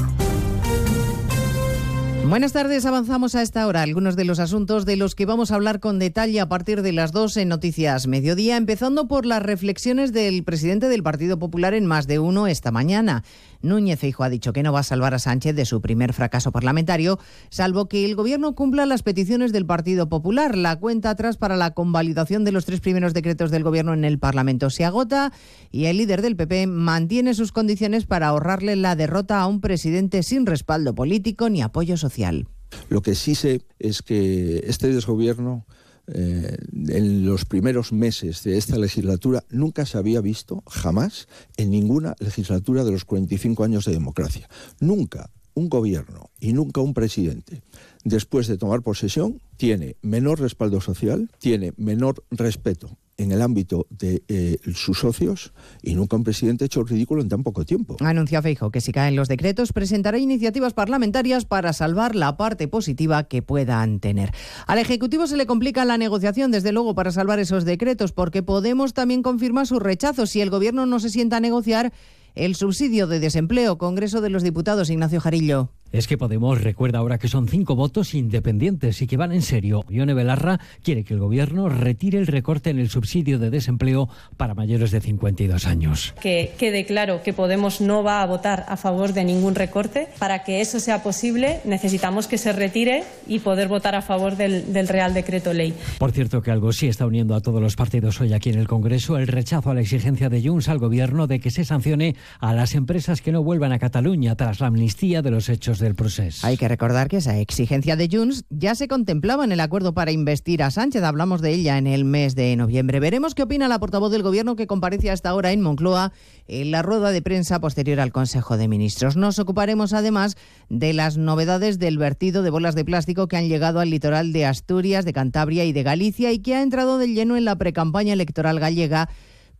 Buenas tardes, avanzamos a esta hora algunos de los asuntos de los que vamos a hablar con detalle a partir de las dos en Noticias Mediodía, empezando por las reflexiones del presidente del Partido Popular en más de uno esta mañana. Núñez Feijo ha dicho que no va a salvar a Sánchez de su primer fracaso parlamentario, salvo que el Gobierno cumpla las peticiones del Partido Popular. La cuenta atrás para la convalidación de los tres primeros decretos del Gobierno en el Parlamento se agota y el líder del PP mantiene sus condiciones para ahorrarle la derrota a un presidente sin respaldo político ni apoyo social. Lo que sí sé es que este desgobierno eh, en los primeros meses de esta legislatura nunca se había visto jamás en ninguna legislatura de los 45 años de democracia. Nunca un gobierno y nunca un presidente, después de tomar posesión, tiene menor respaldo social, tiene menor respeto en el ámbito de eh, sus socios y nunca un presidente ha hecho ridículo en tan poco tiempo. Anuncia Feijo que si caen los decretos presentará iniciativas parlamentarias para salvar la parte positiva que puedan tener. Al Ejecutivo se le complica la negociación, desde luego, para salvar esos decretos, porque Podemos también confirma su rechazo si el Gobierno no se sienta a negociar el subsidio de desempleo. Congreso de los Diputados, Ignacio Jarillo. Es que Podemos recuerda ahora que son cinco votos independientes y que van en serio. Ione Belarra quiere que el gobierno retire el recorte en el subsidio de desempleo para mayores de 52 años. Que quede claro que Podemos no va a votar a favor de ningún recorte. Para que eso sea posible necesitamos que se retire y poder votar a favor del, del Real Decreto Ley. Por cierto que algo sí está uniendo a todos los partidos hoy aquí en el Congreso, el rechazo a la exigencia de Junts al gobierno de que se sancione a las empresas que no vuelvan a Cataluña tras la amnistía de los hechos del proceso. Hay que recordar que esa exigencia de Junts ya se contemplaba en el acuerdo para investir a Sánchez. Hablamos de ella en el mes de noviembre. Veremos qué opina la portavoz del Gobierno que comparece hasta ahora en Moncloa en la rueda de prensa posterior al Consejo de Ministros. Nos ocuparemos además de las novedades del vertido de bolas de plástico que han llegado al litoral de Asturias, de Cantabria y de Galicia y que ha entrado de lleno en la precampaña electoral gallega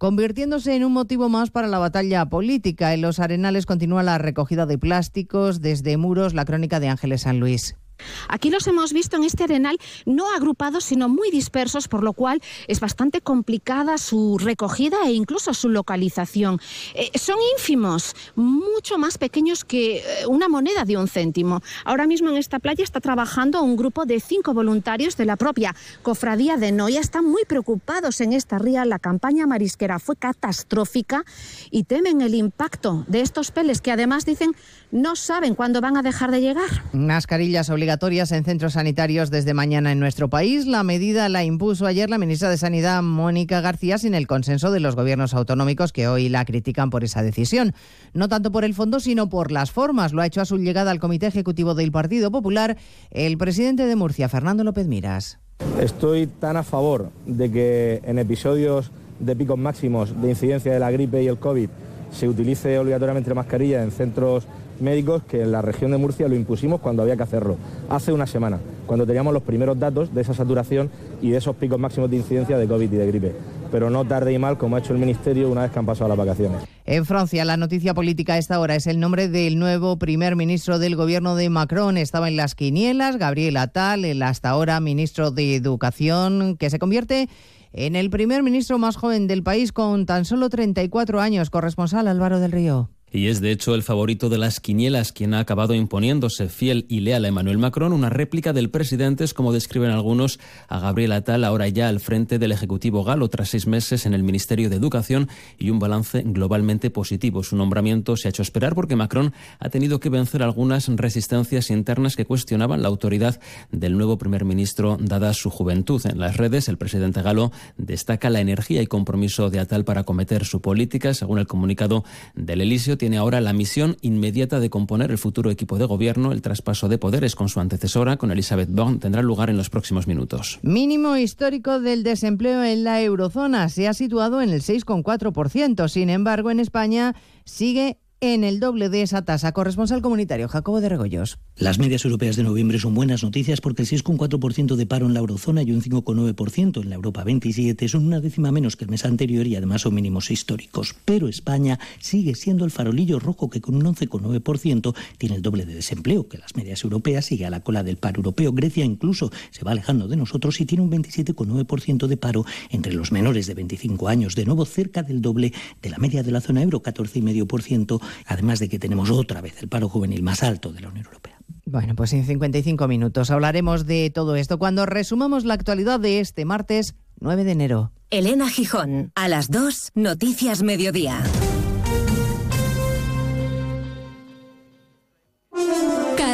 convirtiéndose en un motivo más para la batalla política. En los arenales continúa la recogida de plásticos desde muros, la crónica de Ángeles San Luis. Aquí los hemos visto en este arenal no agrupados, sino muy dispersos, por lo cual es bastante complicada su recogida e incluso su localización. Eh, son ínfimos, mucho más pequeños que eh, una moneda de un céntimo. Ahora mismo en esta playa está trabajando un grupo de cinco voluntarios de la propia cofradía de Noia. Están muy preocupados en esta ría. La campaña marisquera fue catastrófica y temen el impacto de estos peles que además dicen no saben cuándo van a dejar de llegar. Mascarillas obligatorias en centros sanitarios desde mañana en nuestro país. La medida la impuso ayer la ministra de Sanidad, Mónica García, sin el consenso de los gobiernos autonómicos que hoy la critican por esa decisión. No tanto por el fondo, sino por las formas. Lo ha hecho a su llegada al Comité Ejecutivo del Partido Popular el presidente de Murcia, Fernando López Miras. Estoy tan a favor de que en episodios de picos máximos de incidencia de la gripe y el COVID se utilice obligatoriamente mascarilla en centros médicos que en la región de Murcia lo impusimos cuando había que hacerlo, hace una semana, cuando teníamos los primeros datos de esa saturación y de esos picos máximos de incidencia de COVID y de gripe. pero no tarde y mal como ha hecho el Ministerio una vez que han pasado las vacaciones. En Francia, la noticia política a esta hora es el nombre del nuevo primer ministro del gobierno de Macron. Estaba en las quinielas, Gabriel Attal, el hasta ahora ministro de Educación, que se convierte en el primer ministro más joven del país con tan solo 34 años. Corresponsal Álvaro del Río y es de hecho el favorito de las quinielas quien ha acabado imponiéndose fiel y leal a Emmanuel Macron, una réplica del presidente, es como describen algunos a Gabriel Attal, ahora ya al frente del Ejecutivo galo tras seis meses en el Ministerio de Educación y un balance globalmente positivo. Su nombramiento se ha hecho esperar porque Macron ha tenido que vencer algunas resistencias internas que cuestionaban la autoridad del nuevo primer ministro dada su juventud. En las redes, el presidente galo destaca la energía y compromiso de Attal para acometer su política, según el comunicado del Elíseo tiene ahora la misión inmediata de componer el futuro equipo de gobierno. El traspaso de poderes con su antecesora, con Elizabeth Borne, tendrá lugar en los próximos minutos. Mínimo histórico del desempleo en la eurozona se ha situado en el 6,4%. Sin embargo, en España sigue en el doble de esa tasa. Corresponsal comunitario Jacobo de Regoyos. Las medias europeas de noviembre son buenas noticias porque el 6,4% de paro en la eurozona y un 5,9% en la Europa 27 son una décima menos que el mes anterior y además son mínimos históricos. Pero España sigue siendo el farolillo rojo que con un 11,9% tiene el doble de desempleo que las medias europeas, sigue a la cola del paro europeo. Grecia incluso se va alejando de nosotros y tiene un 27,9% de paro entre los menores de 25 años, de nuevo cerca del doble de la media de la zona euro, 14,5% además de que tenemos otra vez el paro juvenil más alto de la Unión Europea. Bueno, pues en 55 minutos hablaremos de todo esto cuando resumamos la actualidad de este martes 9 de enero. Elena Gijón, a las 2, Noticias Mediodía.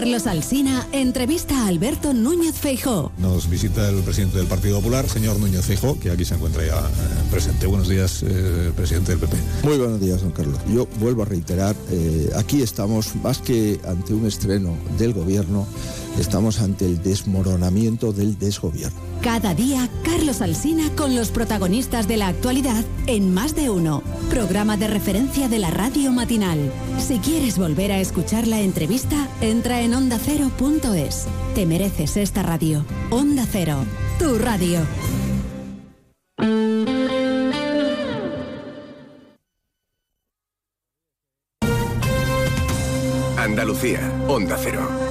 Carlos Alsina entrevista a Alberto Núñez Feijó. Nos visita el presidente del Partido Popular, señor Núñez Feijó, que aquí se encuentra ya eh, presente. Buenos días, eh, presidente del PP. Muy buenos días, don Carlos. Yo vuelvo a reiterar, eh, aquí estamos más que ante un estreno del gobierno, estamos ante el desmoronamiento del desgobierno. Cada día, Carlos Alsina con los protagonistas de la actualidad en Más de Uno, programa de referencia de la radio matinal. Si quieres volver a escuchar la entrevista, entra en ondacero.es. Te mereces esta radio. Onda Cero, tu radio. Andalucía, Onda Cero.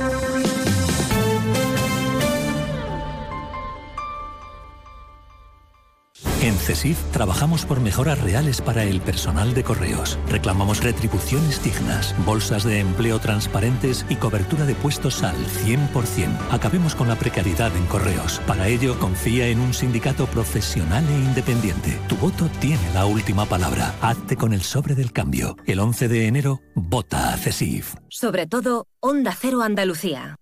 En CESIF trabajamos por mejoras reales para el personal de correos. Reclamamos retribuciones dignas, bolsas de empleo transparentes y cobertura de puestos al 100%. Acabemos con la precariedad en correos. Para ello, confía en un sindicato profesional e independiente. Tu voto tiene la última palabra. Hazte con el sobre del cambio. El 11 de enero, vota a CESIF. Sobre todo, Onda Cero Andalucía.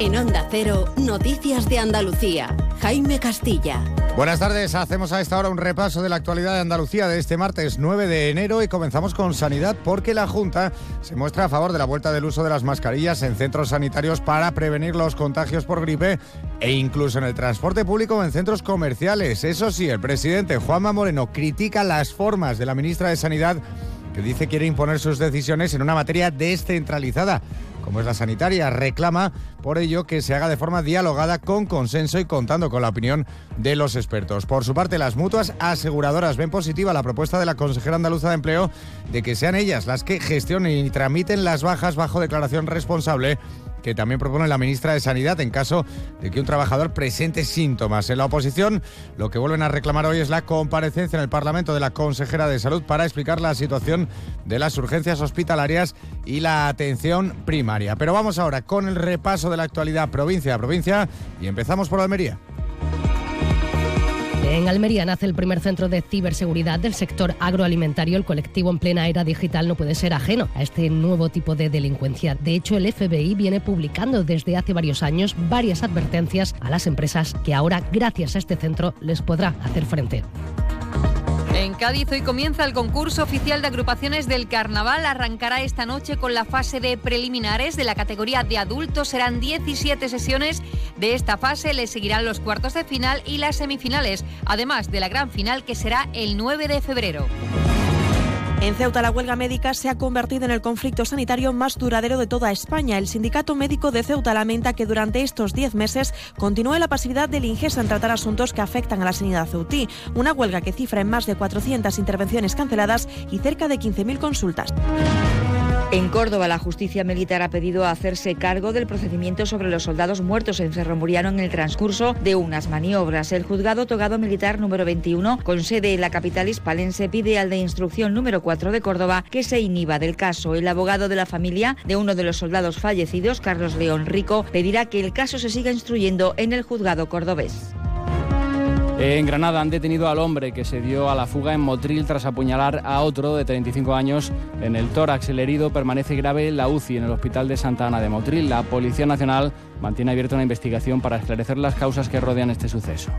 En Onda Cero, Noticias de Andalucía. Jaime Castilla. Buenas tardes, hacemos a esta hora un repaso de la actualidad de Andalucía de este martes 9 de enero y comenzamos con sanidad porque la Junta se muestra a favor de la vuelta del uso de las mascarillas en centros sanitarios para prevenir los contagios por gripe e incluso en el transporte público o en centros comerciales. Eso sí, el presidente Juanma Moreno critica las formas de la ministra de Sanidad que dice quiere imponer sus decisiones en una materia descentralizada como es la sanitaria. Reclama por ello que se haga de forma dialogada, con consenso y contando con la opinión de los expertos. Por su parte, las mutuas aseguradoras ven positiva la propuesta de la consejera andaluza de empleo de que sean ellas las que gestionen y tramiten las bajas bajo declaración responsable que también propone la ministra de Sanidad en caso de que un trabajador presente síntomas. En la oposición, lo que vuelven a reclamar hoy es la comparecencia en el Parlamento de la consejera de Salud para explicar la situación de las urgencias hospitalarias y la atención primaria. Pero vamos ahora con el repaso de la actualidad provincia a provincia y empezamos por Almería. En Almería nace el primer centro de ciberseguridad del sector agroalimentario. El colectivo en plena era digital no puede ser ajeno a este nuevo tipo de delincuencia. De hecho, el FBI viene publicando desde hace varios años varias advertencias a las empresas que ahora, gracias a este centro, les podrá hacer frente. En Cádiz hoy comienza el concurso oficial de agrupaciones del carnaval. Arrancará esta noche con la fase de preliminares de la categoría de adultos. Serán 17 sesiones de esta fase. Le seguirán los cuartos de final y las semifinales, además de la gran final que será el 9 de febrero. En Ceuta, la huelga médica se ha convertido en el conflicto sanitario más duradero de toda España. El Sindicato Médico de Ceuta lamenta que durante estos 10 meses continúe la pasividad del Ingesa en tratar asuntos que afectan a la sanidad ceutí. Una huelga que cifra en más de 400 intervenciones canceladas y cerca de 15.000 consultas. En Córdoba, la justicia militar ha pedido hacerse cargo del procedimiento sobre los soldados muertos en Cerro Muriano en el transcurso de unas maniobras. El juzgado togado militar número 21, con sede en la capital hispalense, pide al de instrucción número 4 de Córdoba que se inhiba del caso. El abogado de la familia de uno de los soldados fallecidos, Carlos León Rico, pedirá que el caso se siga instruyendo en el juzgado cordobés. En Granada han detenido al hombre que se dio a la fuga en Motril tras apuñalar a otro de 35 años en el tórax. El herido permanece grave en la UCI en el Hospital de Santa Ana de Motril. La Policía Nacional mantiene abierta una investigación para esclarecer las causas que rodean este suceso.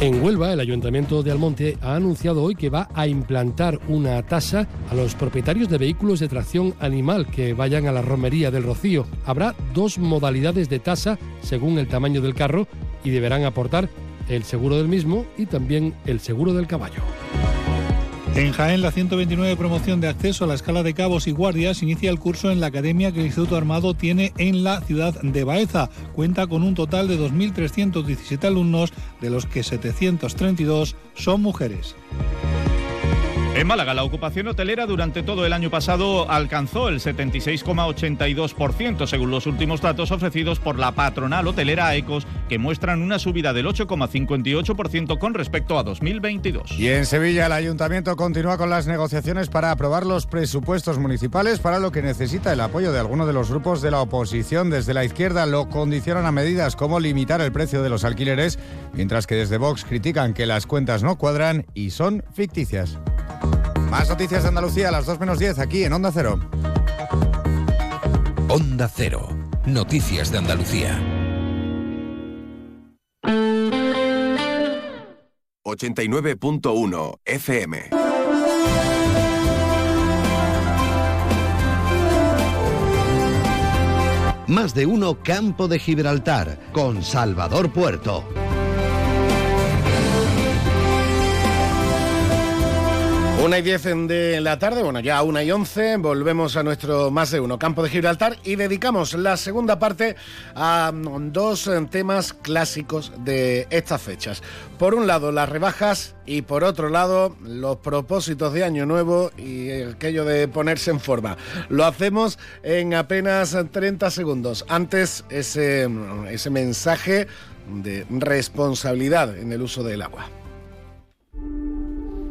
En Huelva, el Ayuntamiento de Almonte ha anunciado hoy que va a implantar una tasa a los propietarios de vehículos de tracción animal que vayan a la romería del Rocío. Habrá dos modalidades de tasa según el tamaño del carro y deberán aportar el seguro del mismo y también el seguro del caballo. En Jaén, la 129 promoción de acceso a la escala de cabos y guardias inicia el curso en la academia que el Instituto Armado tiene en la ciudad de Baeza. Cuenta con un total de 2.317 alumnos, de los que 732 son mujeres. En Málaga, la ocupación hotelera durante todo el año pasado alcanzó el 76,82%, según los últimos datos ofrecidos por la patronal hotelera ECOS, que muestran una subida del 8,58% con respecto a 2022. Y en Sevilla, el ayuntamiento continúa con las negociaciones para aprobar los presupuestos municipales, para lo que necesita el apoyo de algunos de los grupos de la oposición. Desde la izquierda lo condicionan a medidas como limitar el precio de los alquileres, mientras que desde Vox critican que las cuentas no cuadran y son ficticias. Más noticias de Andalucía a las 2 menos 10 aquí en Onda Cero. Onda Cero. Noticias de Andalucía. 89.1 FM. Más de uno Campo de Gibraltar con Salvador Puerto. Una y diez de la tarde, bueno, ya una y once, volvemos a nuestro más de uno campo de Gibraltar y dedicamos la segunda parte a mm, dos eh, temas clásicos de estas fechas. Por un lado, las rebajas y por otro lado, los propósitos de Año Nuevo y aquello de ponerse en forma. Lo hacemos en apenas 30 segundos. Antes, ese, ese mensaje de responsabilidad en el uso del agua.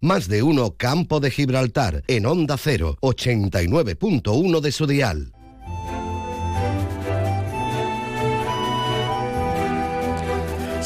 Más de uno Campo de Gibraltar en Onda 0, 89.1 de su dial.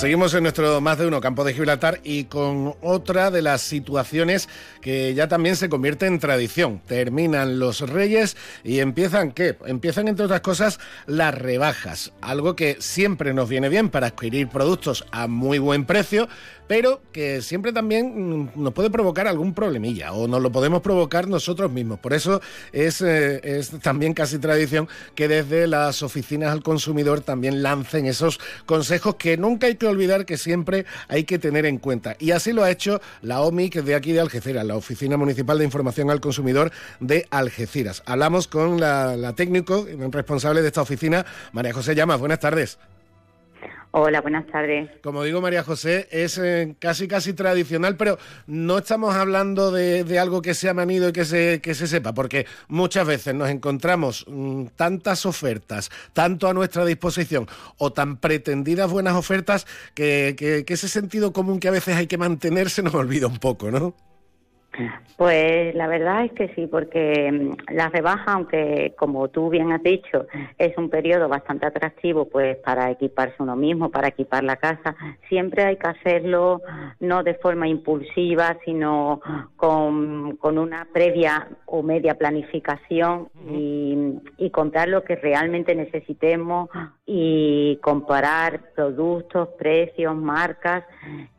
Seguimos en nuestro más de uno campo de Gibraltar y con otra de las situaciones que ya también se convierte en tradición. Terminan los reyes y empiezan qué? Empiezan entre otras cosas las rebajas, algo que siempre nos viene bien para adquirir productos a muy buen precio, pero que siempre también mm, nos puede provocar algún problemilla o nos lo podemos provocar nosotros mismos. Por eso es, eh, es también casi tradición que desde las oficinas al consumidor también lancen esos consejos que nunca hay que olvidar que siempre hay que tener en cuenta. Y así lo ha hecho la OMIC de aquí de Algeciras, la Oficina Municipal de Información al Consumidor de Algeciras. Hablamos con la, la técnico responsable de esta oficina, María José Llamas. Buenas tardes. Hola, buenas tardes. Como digo, María José, es eh, casi casi tradicional, pero no estamos hablando de, algo que sea manido y que se, que se sepa, porque muchas veces nos encontramos mm, tantas ofertas, tanto a nuestra disposición, o tan pretendidas buenas ofertas, que, que, que ese sentido común que a veces hay que mantener se nos olvida un poco, ¿no? Pues la verdad es que sí, porque mm, la rebaja, aunque como tú bien has dicho, es un periodo bastante atractivo pues para equiparse uno mismo, para equipar la casa, siempre hay que hacerlo no de forma impulsiva, sino con, con una previa o media planificación y, y comprar lo que realmente necesitemos y comparar productos, precios, marcas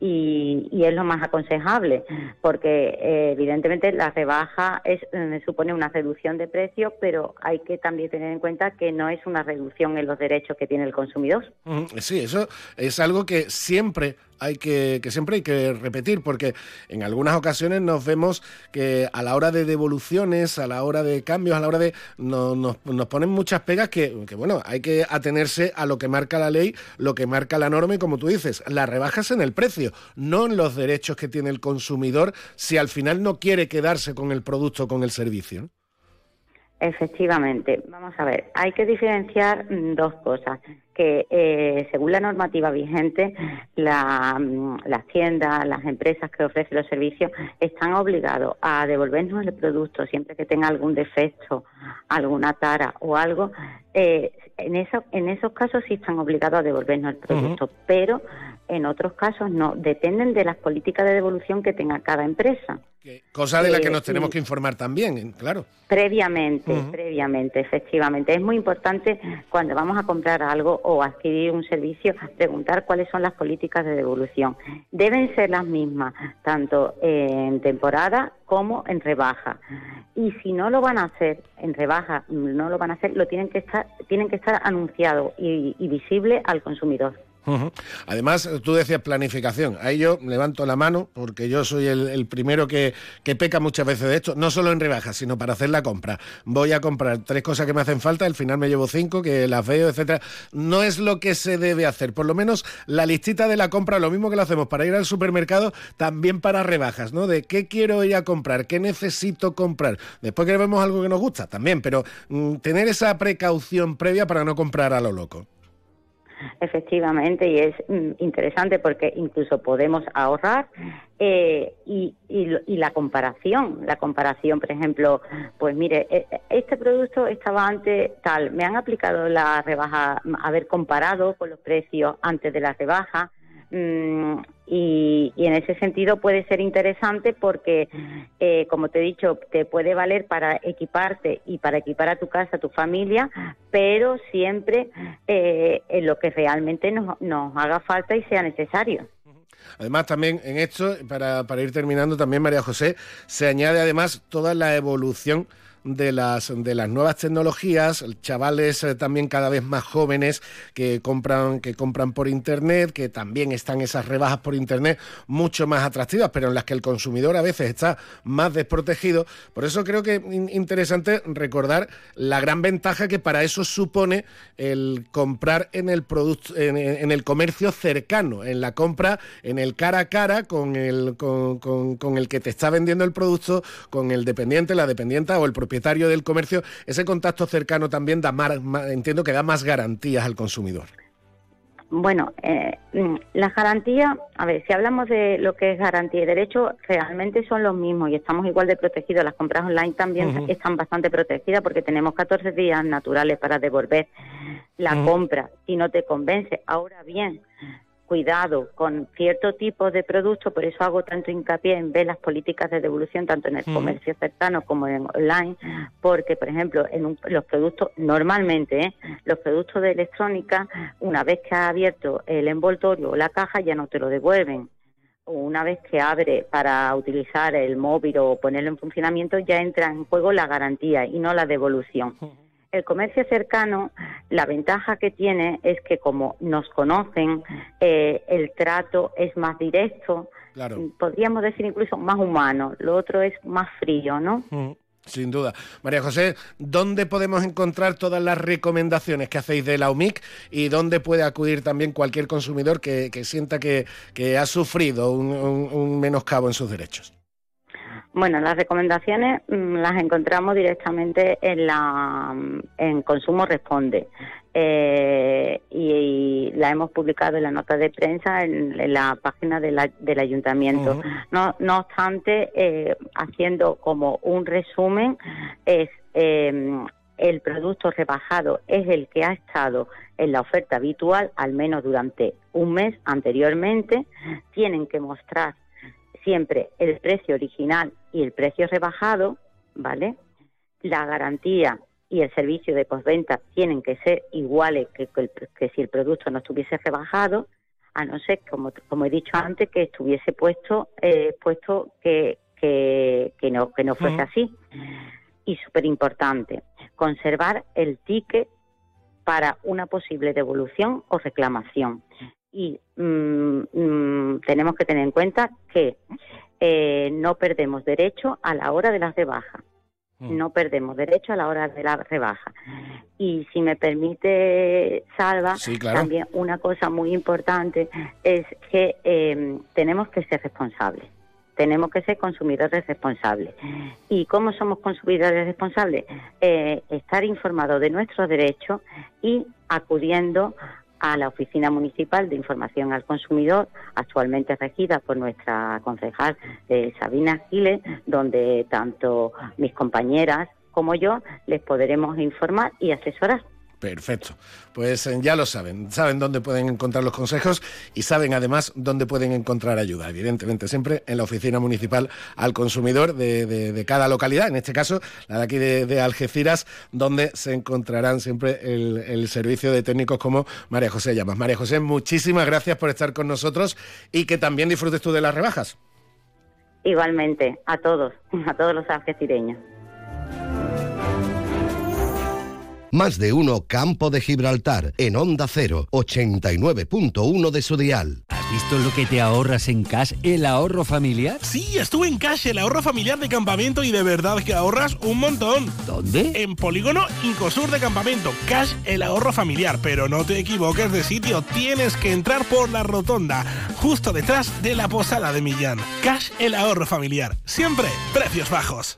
y, y es lo más aconsejable, porque eh, evidentemente la rebaja es, eh, supone una reducción de precios, pero hay que también tener en cuenta que no es una reducción en los derechos que tiene el consumidor. Sí, eso es algo que siempre hay que, que siempre hay que repetir, porque en algunas ocasiones nos vemos que a la hora de devoluciones, a la hora de cambios, a la hora de. nos, nos, ponen muchas pegas que, bueno, hay que atenerse a lo que marca la ley, lo que marca la norma, y como tú dices, las rebajas en el precio, no en los derechos que tiene el consumidor si al final no quiere quedarse con el producto o con el servicio. Efectivamente, vamos a ver, hay que diferenciar mm, dos cosas, que eh, según la normativa vigente, la, mm, las tiendas, las empresas que ofrecen los servicios están obligados a devolvernos el producto siempre que tenga algún defecto, alguna tara o algo. Eh, en, eso, en esos casos sí están obligados a devolvernos el producto, pero en otros casos no, dependen de las políticas de devolución que tenga cada empresa. Cosa de la que nos tenemos que informar también, claro. Previamente, previamente, efectivamente. Es muy importante cuando vamos a comprar algo o adquirir un servicio, preguntar cuáles son las políticas de devolución. Deben ser las mismas, tanto en temporada como en rebaja. Y si no lo van a hacer en rebaja, no lo van a hacer, lo tienen que estar, tienen que estar anunciado y, y visible al consumidor. Además, tú decías planificación. Ahí yo levanto la mano porque yo soy el, primero que, peca muchas veces de esto, no solo en rebajas, sino para hacer la compra. Voy a comprar tres cosas que me hacen falta, al final me llevo cinco, que las veo, etcétera. No es lo que se debe hacer. Por lo menos la listita de la compra, lo mismo que lo hacemos para ir al supermercado, también para rebajas, ¿no? De qué quiero ir a comprar, qué necesito comprar. Después que vemos algo que nos gusta, también, pero mm, tener esa precaución previa para no comprar a lo loco. Efectivamente, y es mm, interesante porque incluso podemos ahorrar eh, y, y, la comparación, la comparación, por ejemplo, pues mire, e, este producto estaba antes tal, me han aplicado la rebaja, haber comparado con los precios antes de la rebaja, Mm, y, en ese sentido puede ser interesante porque, eh, como te he dicho, te puede valer para equiparte y para equipar a tu casa, a tu familia, pero siempre eh, en lo que realmente nos, nos haga falta y sea necesario. Además, también en esto, para, para ir terminando, también María José, se añade además toda la evolución de las, de las nuevas tecnologías, chavales eh, también cada vez más jóvenes que compran, que compran por internet, que también están esas rebajas por internet mucho más atractivas, pero en las que el consumidor a veces está más desprotegido. Por eso creo que es interesante recordar la gran ventaja que para eso supone el comprar en el producto, en, el comercio cercano, en la compra, en el cara a cara con el, con, con el que te está vendiendo el producto, con el dependiente, la dependienta o el propietario propietario del comercio, ese contacto cercano también da más, entiendo que da más garantías al consumidor. Bueno, eh, las garantías, a ver, si hablamos de lo que es garantía y derecho, realmente son los mismos y estamos igual de protegidos. Las compras online también están bastante protegidas porque tenemos 14 días naturales para devolver la compra si no te convence. Ahora bien, cuidado con cierto tipo de productos, por eso hago tanto hincapié en ver las políticas de devolución tanto en el comercio cercano como en online, porque, por ejemplo, en los productos, normalmente, ¿eh? los productos de electrónica, una vez que ha abierto el envoltorio o la caja, ya no te lo devuelven. Una vez que abre para utilizar el móvil o ponerlo en funcionamiento, ya entra en juego la garantía y no la devolución el comercio cercano, la ventaja que tiene es que como nos conocen, eh, el trato es más directo, podríamos decir incluso más humano, lo otro es más frío, ¿no? Sin duda. María José, ¿dónde podemos encontrar todas las recomendaciones que hacéis de la UMIC y dónde puede acudir también cualquier consumidor que, sienta que, ha sufrido un menoscabo en sus derechos? Bueno, las recomendaciones mm, las encontramos directamente en la en Consumo Responde. Eh, y, la hemos publicado en la nota de prensa en, la página del ayuntamiento. no, no obstante, eh, haciendo como un resumen, es em, el producto rebajado es el que ha estado en la oferta habitual, al menos durante un mes anteriormente, tienen que mostrar siempre el precio original y el precio rebajado, ¿vale? La garantía y el servicio de postventa tienen que ser iguales que, que, si el producto no estuviese rebajado, a no ser, como, como he dicho antes, que estuviese puesto eh, puesto que, que, que, no, que no fuese así. Y súper importante, conservar el ticket para una posible devolución o reclamación y mm, mm, tenemos que tener en cuenta que eh, no perdemos derecho a la hora de la rebaja. Mm. No perdemos derecho a la hora de la rebaja. Y si me permite, Salva, también una cosa muy importante es que eh, tenemos que ser responsables. Tenemos que ser consumidores responsables. ¿Y cómo somos consumidores responsables? Eh, estar informados de nuestros derechos y acudiendo a la Oficina Municipal de Información al Consumidor, actualmente regida por nuestra concejal eh, Sabina Giles, donde tanto mis compañeras como yo les podremos informar y asesorar. Perfecto. Pues eh, ya lo saben, saben dónde pueden encontrar los consejos y saben además dónde pueden encontrar ayuda. Evidentemente, siempre en la oficina municipal al consumidor de, cada localidad, en este caso la de aquí de, Algeciras, donde se encontrarán siempre el, servicio de técnicos como María José Llamas. María José, muchísimas gracias por estar con nosotros y que también disfrutes tú de las rebajas. Igualmente, a todos, a todos los algecireños. Más de uno Campo de Gibraltar en Onda 0, 89.1 de su dial. ¿Has visto lo que te ahorras en Cash, el ahorro familiar? Sí, estuve en Cash, el ahorro familiar de campamento y de verdad que ahorras un montón. ¿Dónde? En Polígono Incosur de Campamento. Cash, el ahorro familiar. Pero no te equivoques de sitio, tienes que entrar por la rotonda, justo detrás de la posada de Millán. Cash, el ahorro familiar. Siempre precios bajos.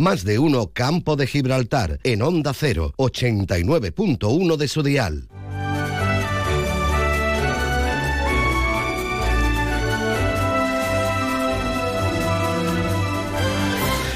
Más de uno Campo de Gibraltar en Onda 0, 89.1 de su dial.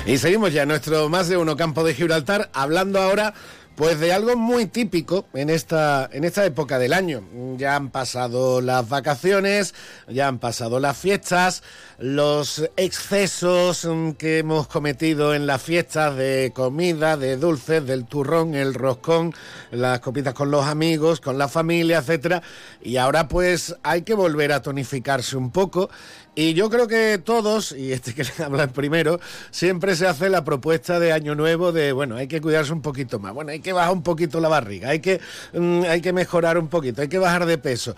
Y seguimos ya nuestro más de uno campo de Gibraltar, hablando ahora pues de algo muy típico en esta, en esta época del año. Ya han pasado las vacaciones, ya han pasado las fiestas, los excesos que hemos cometido en las fiestas de comida, de dulces, del turrón, el roscón, las copitas con los amigos, con la familia, etcétera. Y ahora pues hay que volver a tonificarse un poco y yo creo que todos, y este que <laughs> le habla primero, siempre se hace la propuesta de Año Nuevo de, bueno, hay que cuidarse un poquito más, bueno, hay que bajar un poquito la barriga, hay que, mm, hay que mejorar un poquito, hay que bajar de peso.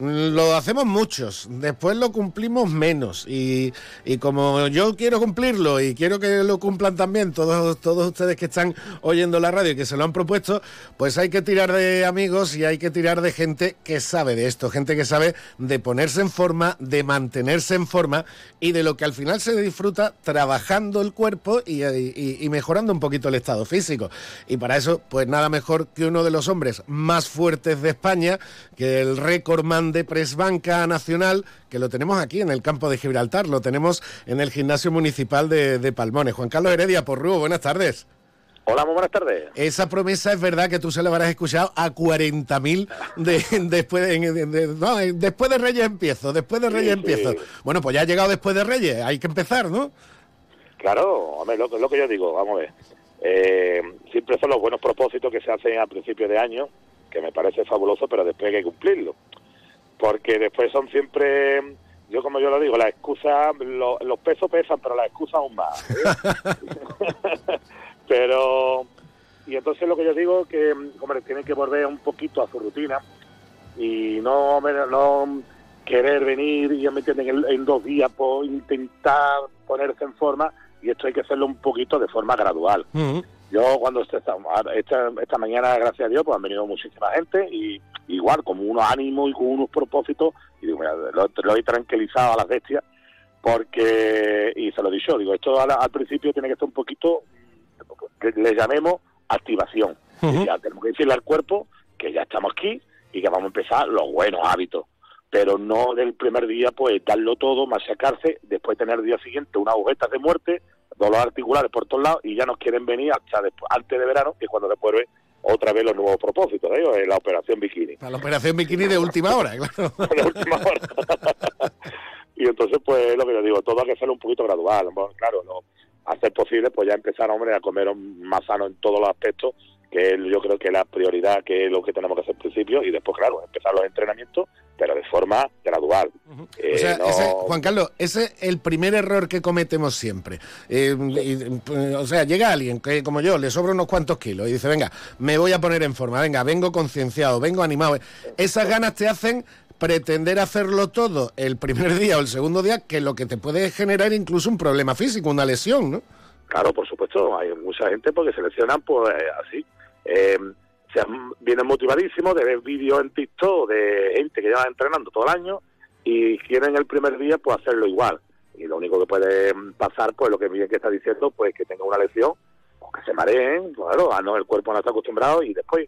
Lo hacemos muchos, después lo cumplimos menos y, y, como yo quiero cumplirlo y quiero que lo cumplan también todos, todos ustedes que están oyendo la radio y que se lo han propuesto, pues hay que tirar de amigos y hay que tirar de gente que sabe de esto, gente que sabe de ponerse en forma, de mantenerse en forma y de lo que al final se disfruta trabajando el cuerpo y, y mejorando un poquito el estado físico. Y para eso, pues nada mejor que uno de los hombres más fuertes de España, que el récord man de Presbanca Nacional, que lo tenemos aquí en el campo de Gibraltar, lo tenemos en el gimnasio municipal de, de Palmones. Juan Carlos Heredia, por Porrúo, buenas tardes. Hola, muy buenas tardes. Esa promesa es verdad que tú se la habrás escuchado a 40.000 de, <laughs> después, de, no, después de Reyes empiezo, después de Reyes empiezo. Bueno, pues ya ha llegado después de Reyes, hay que empezar, ¿no? Claro, hombre, lo, lo que yo digo, vamos a ver. Eh, siempre son los buenos propósitos que se hacen a principio de año, que me parece fabuloso, pero después hay que cumplirlo. Porque después son siempre yo como yo lo digo, las excusas, los pesos pesan, pero las excusas aún más. ¿eh? <laughs> pero, y entonces lo que yo digo es que, hombre, tienen que volver un poquito a su rutina y no, no querer venir, y me entienden, en, dos días, por intentar ponerse en forma, y esto hay que hacerlo un poquito de forma gradual. Yo cuando esta, esta, esta mañana, gracias a Dios, pues han venido muchísima gente y igual, como unos ánimos y con unos propósitos, y digo, mira, lo, he tranquilizado a las bestias, porque, y se lo he dicho, digo, esto al, principio tiene que estar un poquito, que le llamemos activación. Ya tenemos que decirle al cuerpo que ya estamos aquí y que vamos a empezar los buenos hábitos pero no del primer día pues darlo todo, machacarse, después tener el día siguiente unas agujetas de muerte, dolor articulares por todos lados y ya nos quieren venir hasta después, antes de verano, que es cuando después ve otra vez los nuevos propósitos, ¿eh? la operación bikini. la operación bikini de última hora, <laughs> claro. de última hora. y entonces, pues, lo que yo digo, todo hay que hacerlo un poquito gradual. claro, no hacer posible, pues ya empezar, hombre, a comer más sano en todos los aspectos que yo creo que la prioridad, que es lo que tenemos que hacer al principio, y después, claro, empezar los entrenamientos, pero de forma gradual. Eh, o sea, Juan Carlos, ese es el primer error que cometemos siempre. Eh, o sea, llega alguien que, como yo, le sobra unos cuantos kilos y dice, venga, me voy a poner en forma, venga, vengo concienciado, vengo animado. Esas ganas te hacen pretender hacerlo todo el primer día o el segundo día, que lo que te puede generar incluso un problema físico, una lesión, ¿no? Claro, por supuesto, hay mucha gente porque se lesionan pues así. Eh, se vienen motivadísimos de ver vídeos en TikTok de gente que lleva entrenando todo el año y quieren el primer día pues hacerlo igual. Y lo único que puede pasar, pues lo que bien que está diciendo, pues que tenga una lesión, o que se mareen, claro, no, el cuerpo no está acostumbrado y después,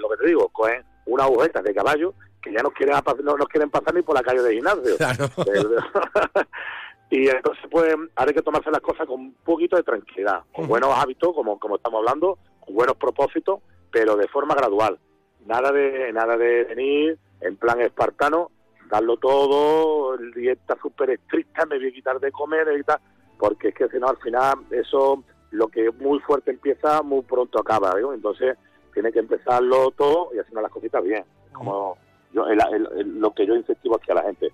lo que te digo, cogen una agujeta de caballo que ya no quieren, no nos quieren pasar ni por la calle de gimnasio. <laughs> <laughs> y entonces pues hay que tomarse las cosas con un poquito de tranquilidad, con buenos hábitos, como, como estamos hablando, buenos propósitos, pero de forma gradual. Nada de nada de venir en plan espartano, darlo todo, dieta súper estricta, me voy a quitar de comer y tal, porque es que si no al final eso lo que muy fuerte empieza muy pronto acaba, entonces tiene que empezarlo todo y haciendo las cositas bien, como yo lo que yo incentivo aquí a la gente.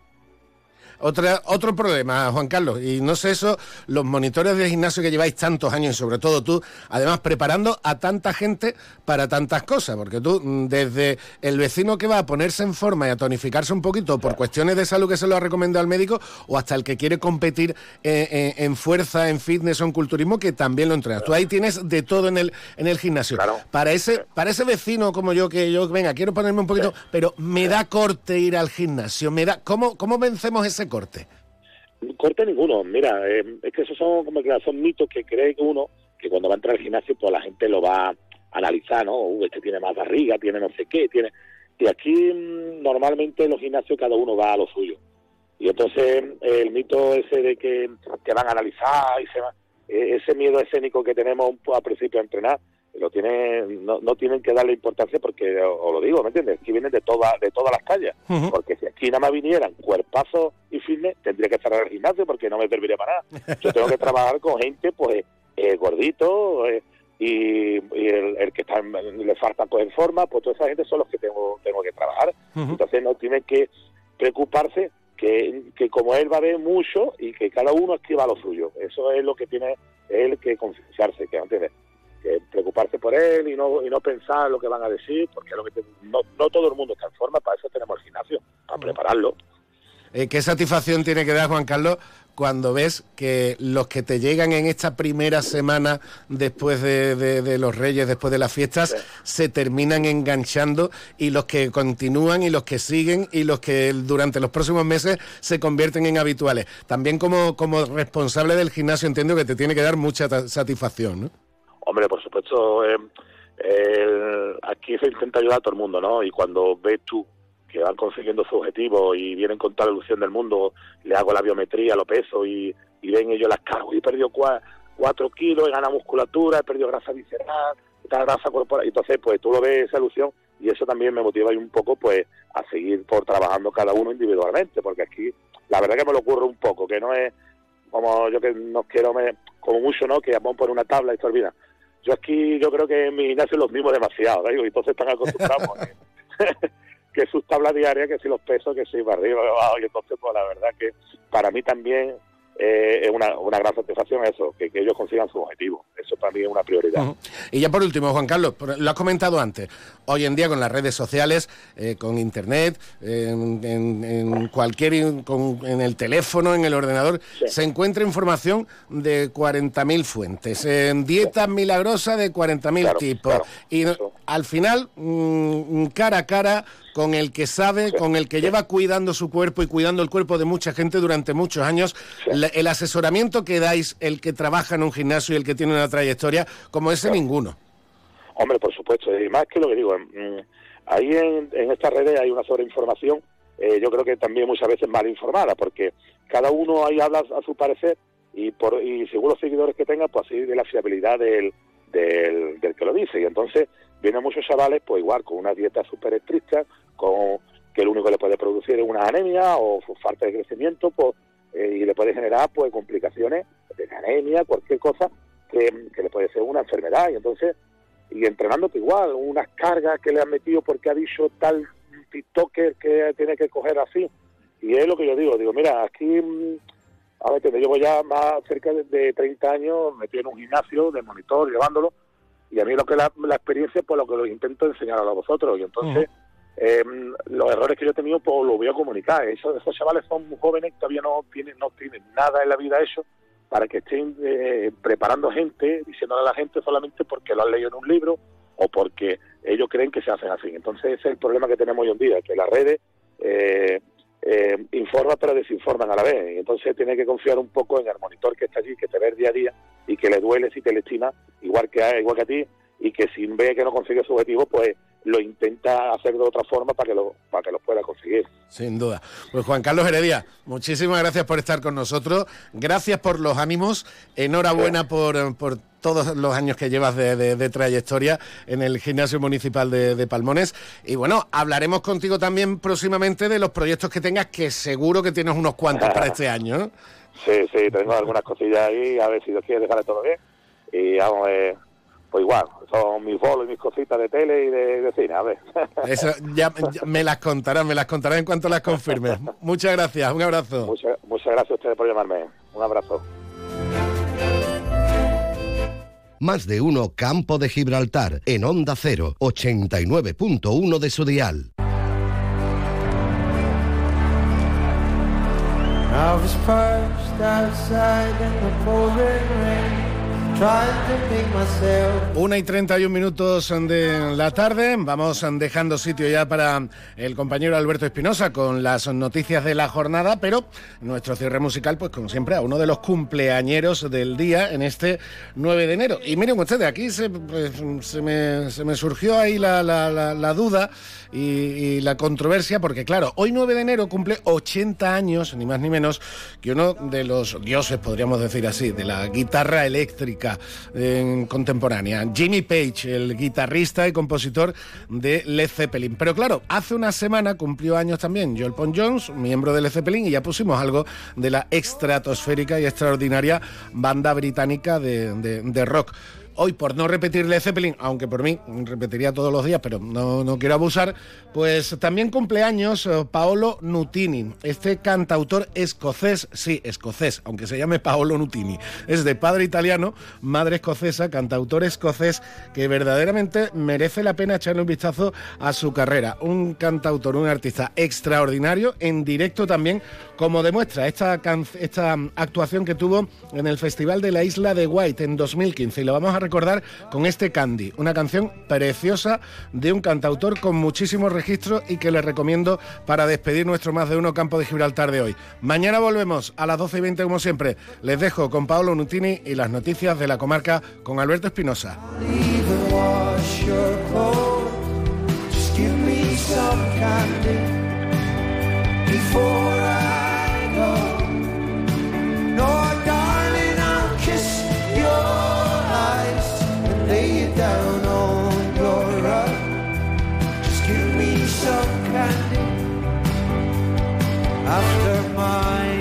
Otra, otro problema, Juan Carlos, y no sé eso, los monitores de gimnasio que lleváis tantos años, y sobre todo tú, además preparando a tanta gente para tantas cosas, porque tú, mm, desde el vecino que va a ponerse en forma y a tonificarse un poquito por cuestiones de salud que se lo ha recomendado al médico, o hasta el que quiere competir eh, eh, en fuerza, en fitness o en culturismo, que también lo entrenas. Tú ahí tienes de todo en el, en el gimnasio. Para ese, para ese vecino como yo, que yo, venga, quiero ponerme un poquito, pero me da corte ir al gimnasio, me da, ¿cómo, cómo vencemos ese corte? Corte ninguno. Mira, eh, es que esos son como que son mitos que cree que uno, que cuando va a entrar al gimnasio, pues la gente lo va a analizar, ¿no? Uh, este tiene más barriga, tiene no sé qué, tiene... Y aquí mm, normalmente en los gimnasios cada uno va a lo suyo. Y entonces el mito ese de que, que van a analizar y se va, e, ese miedo escénico que tenemos al principio de entrenar, lo tienen, no, no tienen que darle importancia porque, os lo digo, ¿me entiendes? Aquí vienen de, toda, de todas las calles. Porque si aquí nada más vinieran cuerpazos y fitness, tendría que cerrar el gimnasio porque no me serviría para nada. Yo tengo que trabajar con gente, pues, eh, gordito eh, y, el, que está, le falta coger forma, pues toda esa gente son los que tengo, tengo que trabajar. Entonces no tienen que preocuparse que, que como él va a ver mucho y que cada uno escriba lo suyo. Eso es lo que tiene él que concienciarse, que antes de preocuparse por él y no, y no pensar lo que van a decir, porque lo que no, no todo el mundo está en forma, para eso tenemos el gimnasio, para prepararlo. Eh, ¿Qué satisfacción tiene que dar, Juan Carlos, cuando ves que los que te llegan en esta primera semana después de, los Reyes, después de las fiestas, se terminan enganchando y los que continúan y los que siguen y los que durante los próximos meses se convierten en habituales? También como, como responsable del gimnasio entiendo que te tiene que dar mucha satisfacción, ¿no? Hombre, por supuesto, eh, aquí se intenta ayudar a todo el mundo, ¿no? Y cuando ves tú que van consiguiendo su objetivo y vienen con toda la ilusión del mundo, le hago la biometría, lo peso y, y ven ellos las cargo y he perdido cuatro kilos, he ganado musculatura, he perdido grasa visceral, grasa corporal. Entonces, pues tú lo ves esa ilusión y eso también me motiva un poco pues a seguir por trabajando cada uno individualmente, porque aquí la verdad que me lo ocurre un poco, que no es como yo que no quiero, me, como mucho, ¿no? Que vamos por una tabla y se olvida. Yo aquí, yo creo que en mi gimnasio los mismos demasiado, y entonces están acostumbrados <laughs> que sus tablas diarias, que si los pesos, que si para arriba, abajo, y entonces pues la verdad que para mí también eh, es una, una, gran satisfacción eso, que, ellos consigan su objetivo. Eso para mí es una prioridad. Y ya por último, Juan Carlos, lo has comentado antes, hoy en día con las redes sociales, eh, con Internet, en, cualquier, en el teléfono, en el ordenador, se encuentra información de 40.000 fuentes, en dietas milagrosas de 40.000 tipos. y al final, mm, cara a cara, con el que sabe, con el que lleva cuidando su cuerpo y cuidando el cuerpo de mucha gente durante muchos años, el asesoramiento que dais, el que trabaja en un gimnasio y el que tiene una trayectoria, como ese ninguno. Hombre, por supuesto, y más que lo que digo, mm, ahí en, estas redes hay una sobreinformación, eh, yo creo que también muchas veces mal informada, porque cada uno ahí habla a su parecer y, por, y según los seguidores que tenga, pues así de la fiabilidad del, del, del que lo dice. Y entonces vienen muchos chavales, pues igual, con una dieta súper estricta, con que lo único que le puede producir es una anemia o falta de crecimiento, pues, eh, y le puede generar pues complicaciones de anemia, cualquier cosa que, le puede ser una enfermedad. Y entonces, y entrenando pues igual, unas cargas que le han metido porque ha dicho tal TikToker que tiene que coger así. Y es lo que yo digo, digo, mira, aquí, mm, a ver, yo llevo ya más cerca de, 30 años metido en un gimnasio de monitor, llevándolo, y a mí lo que la, la experiencia, pues lo que lo intento enseñar a vosotros. Y entonces, Em, los errores que yo he tenido, pues los voy a comunicar. Esos, esos chavales son muy jóvenes, todavía no tienen, no tienen nada en la vida eso, para que estén eh, preparando gente, diciéndole a la gente solamente porque lo han leído en un libro o porque ellos creen que se hacen así. Entonces ese es el problema que tenemos hoy en día, que las redes eh, eh, informan pero desinforman a la vez. Entonces tiene que confiar un poco en el monitor que está allí, que te ve día a día y que le duele si te le igual que a, igual que a ti y que si ve que no consigue su objetivo, pues lo intenta hacer de otra forma para que lo para que lo pueda conseguir. Sin duda. Pues Juan Carlos Heredia, muchísimas gracias por estar con nosotros, gracias por los ánimos, enhorabuena por, por todos los años que llevas de, trayectoria en el gimnasio municipal de, Palmones. Y bueno, hablaremos contigo también próximamente de los proyectos que tengas, que seguro que tienes unos cuantos para este <laughs> año. Sí, sí, tengo algunas cosillas ahí, a ver si Dios quiere dejarle todo bien. Y vamos, eh, pues igual, son mis bolos y mis cositas de tele y de, cine, a ver. <laughs> Eso ya, me las contarán, me las contarán en cuanto las confirmes. Muchas gracias, un abrazo. Muchas, muchas gracias a ustedes por llamarme. Un abrazo. Más de uno Campo de Gibraltar en Onda 0, 89.1 de su dial. Una y 31 minutos de la tarde. Vamos dejando sitio ya para el compañero Alberto Espinosa con las noticias de la jornada, pero nuestro cierre musical, pues como siempre, a uno de los cumpleañeros del día en este 9 de enero. Y miren ustedes, aquí se, pues, me, surgió ahí la, duda y, y, la controversia, porque claro, hoy 9 de enero cumple 80 años, ni más ni menos, que uno de los dioses, podríamos decir así, de la guitarra eléctrica contemporánea. Jimmy Page, el guitarrista y compositor de Led Zeppelin. Pero claro, hace una semana cumplió años también Joel Pon Jones, miembro de Led Zeppelin, y ya pusimos algo de la estratosférica y extraordinaria banda británica de rock. Hoy, por no repetirle Zeppelin, aunque por mí repetiría todos los días, pero no, no quiero abusar, pues también cumpleaños eh, Paolo Nutini, este cantautor escocés, sí, escocés, aunque se llame Paolo Nutini. Es de padre italiano, madre escocesa, cantautor escocés, que verdaderamente merece la pena echarle un vistazo a su carrera. Un cantautor, un artista extraordinario, en directo también, como demuestra esta, esta actuación que tuvo en el Festival de la Isla de White en 2015. Y lo vamos recordar con este Candy, una canción preciosa de un cantautor con muchísimos registros y que les recomiendo para despedir nuestro más de uno campo de Gibraltar de hoy. Mañana volvemos a las 12 y 20 como siempre. Les dejo con Paolo Nutini y las noticias de la comarca con Alberto Espinosa. lay down on your rug. Just give me some candy after mine.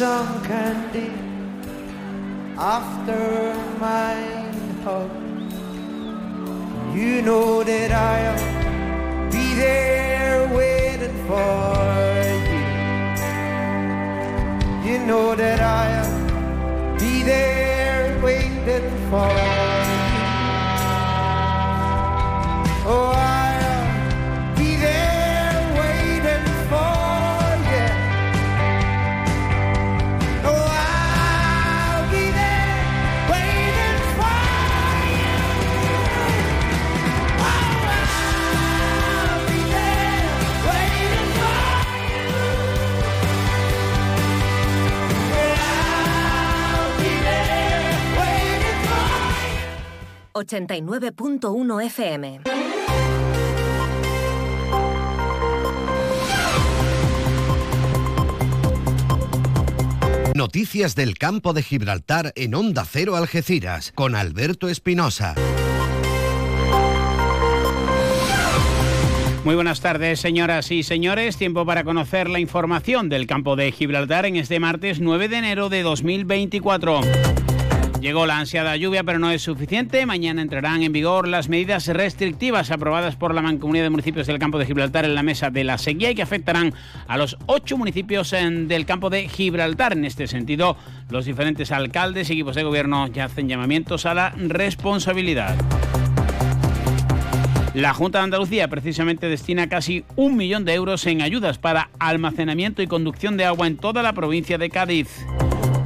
Me 89.1 FM. Noticias del campo de Gibraltar en Onda Cero Algeciras con Alberto Espinosa. Muy buenas tardes, señoras y señores. Tiempo para conocer la información del campo de Gibraltar en este martes 9 de enero de 2024. Llegó la ansiada lluvia, pero no es suficiente. Mañana entrarán en vigor las medidas restrictivas aprobadas por la Mancomunidad de Municipios del Campo de Gibraltar en la mesa de la sequía y que afectarán a los ocho municipios en- del Campo de Gibraltar. En este sentido, los diferentes alcaldes y equipos de gobierno ya hacen llamamientos a la responsabilidad. La Junta de Andalucía precisamente destina casi un millón de euros en ayudas para almacenamiento y conducción de agua en toda la provincia de Cádiz.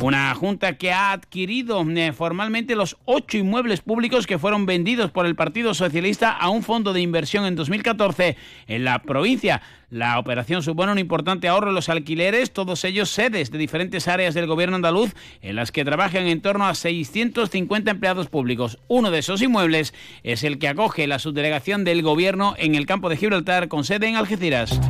Una junta que ha adquirido eh, formalmente los ocho inmuebles públicos que fueron vendidos por el Partido Socialista a un fondo de inversión en 2014 en la provincia. La operación supone un importante ahorro en los alquileres, todos ellos sedes de diferentes áreas del gobierno andaluz en las que trabajan en torno a 650 empleados públicos. Uno de esos inmuebles es el que acoge la subdelegación del gobierno en el campo de Gibraltar con sede en Algeciras.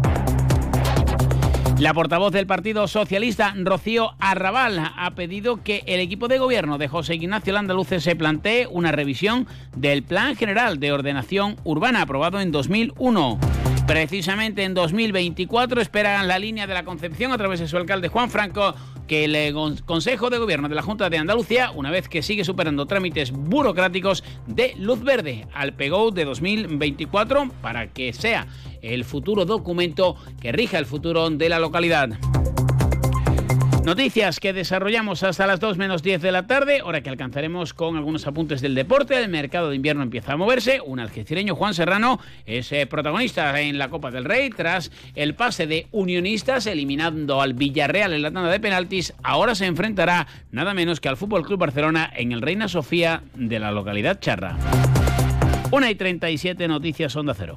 La portavoz del Partido Socialista, Rocío Arrabal, ha pedido que el equipo de gobierno de José Ignacio Landaluce se plantee una revisión del Plan General de Ordenación Urbana aprobado en 2001. Precisamente en 2024 esperan la línea de la Concepción a través de su alcalde Juan Franco que el Consejo de Gobierno de la Junta de Andalucía, una vez que sigue superando trámites burocráticos, de luz verde al PGO de 2024 para que sea el futuro documento que rija el futuro de la localidad. Noticias que desarrollamos hasta las 2 menos 10 de la tarde, hora que alcanzaremos con algunos apuntes del deporte. El mercado de invierno empieza a moverse. Un algecireño, Juan Serrano, es eh, protagonista en la Copa del Rey tras el pase de Unionistas, eliminando al Villarreal en la tanda de penaltis. Ahora se enfrentará nada menos que al Fútbol Club Barcelona en el Reina Sofía de la localidad charra. 1 y 37 Noticias Onda Cero.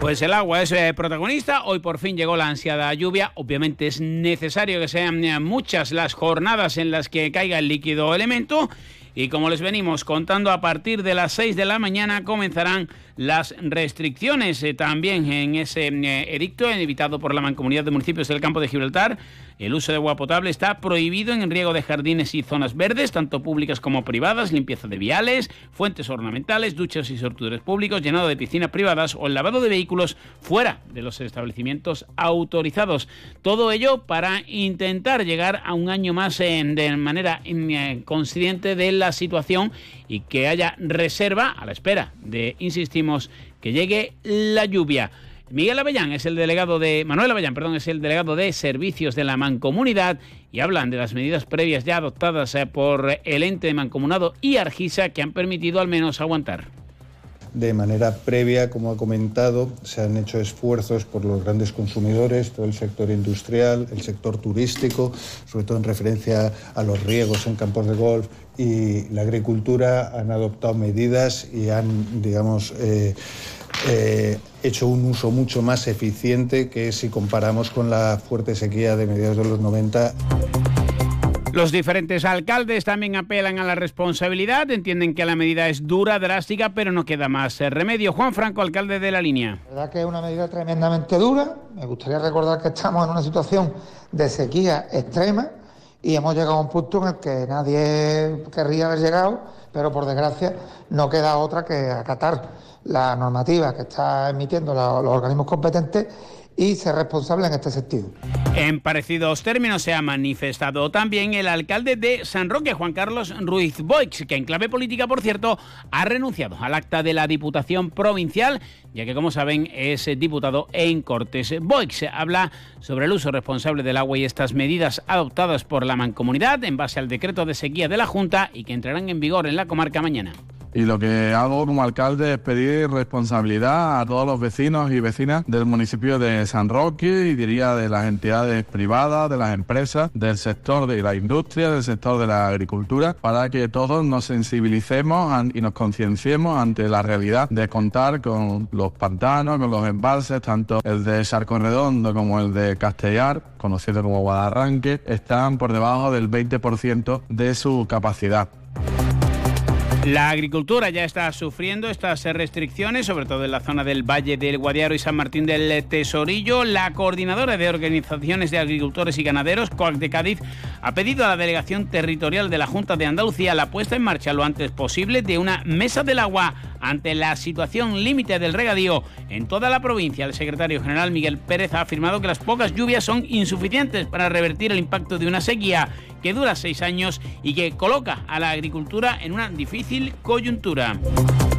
Pues el agua es eh, protagonista. Hoy por fin llegó la ansiada lluvia. Obviamente es necesario que sean eh, muchas las jornadas en las que caiga el líquido elemento. Y como les venimos contando, a partir de las 6 de la mañana comenzarán las restricciones eh, también en ese edicto evitado por la Mancomunidad de Municipios del Campo de Gibraltar. El uso de agua potable está prohibido en riego de jardines y zonas verdes, tanto públicas como privadas, limpieza de viales, fuentes ornamentales, duchas y sortudores públicos, llenado de piscinas privadas o el lavado de vehículos fuera de los establecimientos autorizados. Todo ello para intentar llegar a un año más de manera eh, consciente de la situación y que haya reserva a la espera de, insistimos, que llegue la lluvia. Miguel Avellán es el delegado de Manuel Avellán, perdón, es el delegado de servicios de la Mancomunidad y hablan de las medidas previas ya adoptadas eh, por el ente de mancomunado y Argisa que han permitido al menos aguantar. De manera previa, como ha comentado, se han hecho esfuerzos por los grandes consumidores, todo el sector industrial, el sector turístico, sobre todo en referencia a los riegos en campos de golf y la agricultura, han adoptado medidas y han, digamos, eh, eh, hecho un uso mucho más eficiente que si comparamos con la fuerte sequía de mediados de los 90. Los diferentes alcaldes también apelan a la responsabilidad, entienden que la medida es dura, drástica, pero no queda más remedio. Juan Franco, alcalde de la línea. La verdad que es una medida tremendamente dura. Me gustaría recordar que estamos en una situación de sequía extrema y hemos llegado a un punto en el que nadie querría haber llegado, pero por desgracia no queda otra que acatar la normativa que está emitiendo los organismos competentes y ser responsable en este sentido. En parecidos términos se ha manifestado también el alcalde de San Roque, Juan Carlos Ruiz Boix, que en clave política, por cierto, ha renunciado al acta de la Diputación Provincial, ya que, como saben, es diputado en Cortes. Boix habla sobre el uso responsable del agua y estas medidas adoptadas por la Mancomunidad en base al decreto de sequía de la Junta y que entrarán en vigor en la comarca mañana. Y lo que hago como alcalde es pedir responsabilidad a todos los vecinos y vecinas del municipio de San Roque y diría de las entidades privadas, de las empresas, del sector de la industria, del sector de la agricultura, para que todos nos sensibilicemos y nos concienciemos ante la realidad de contar con los pantanos, con los embalses, tanto el de Sarco Redondo como el de Castellar, conocido como Guadarranque, están por debajo del 20% de su capacidad. La agricultura ya está sufriendo estas restricciones, sobre todo en la zona del Valle del Guadiaro y San Martín del Tesorillo. La coordinadora de organizaciones de agricultores y ganaderos, COAC de Cádiz, ha pedido a la delegación territorial de la Junta de Andalucía la puesta en marcha lo antes posible de una mesa del agua ante la situación límite del regadío en toda la provincia. El secretario general Miguel Pérez ha afirmado que las pocas lluvias son insuficientes para revertir el impacto de una sequía que dura seis años y que coloca a la agricultura en una difícil coyuntura.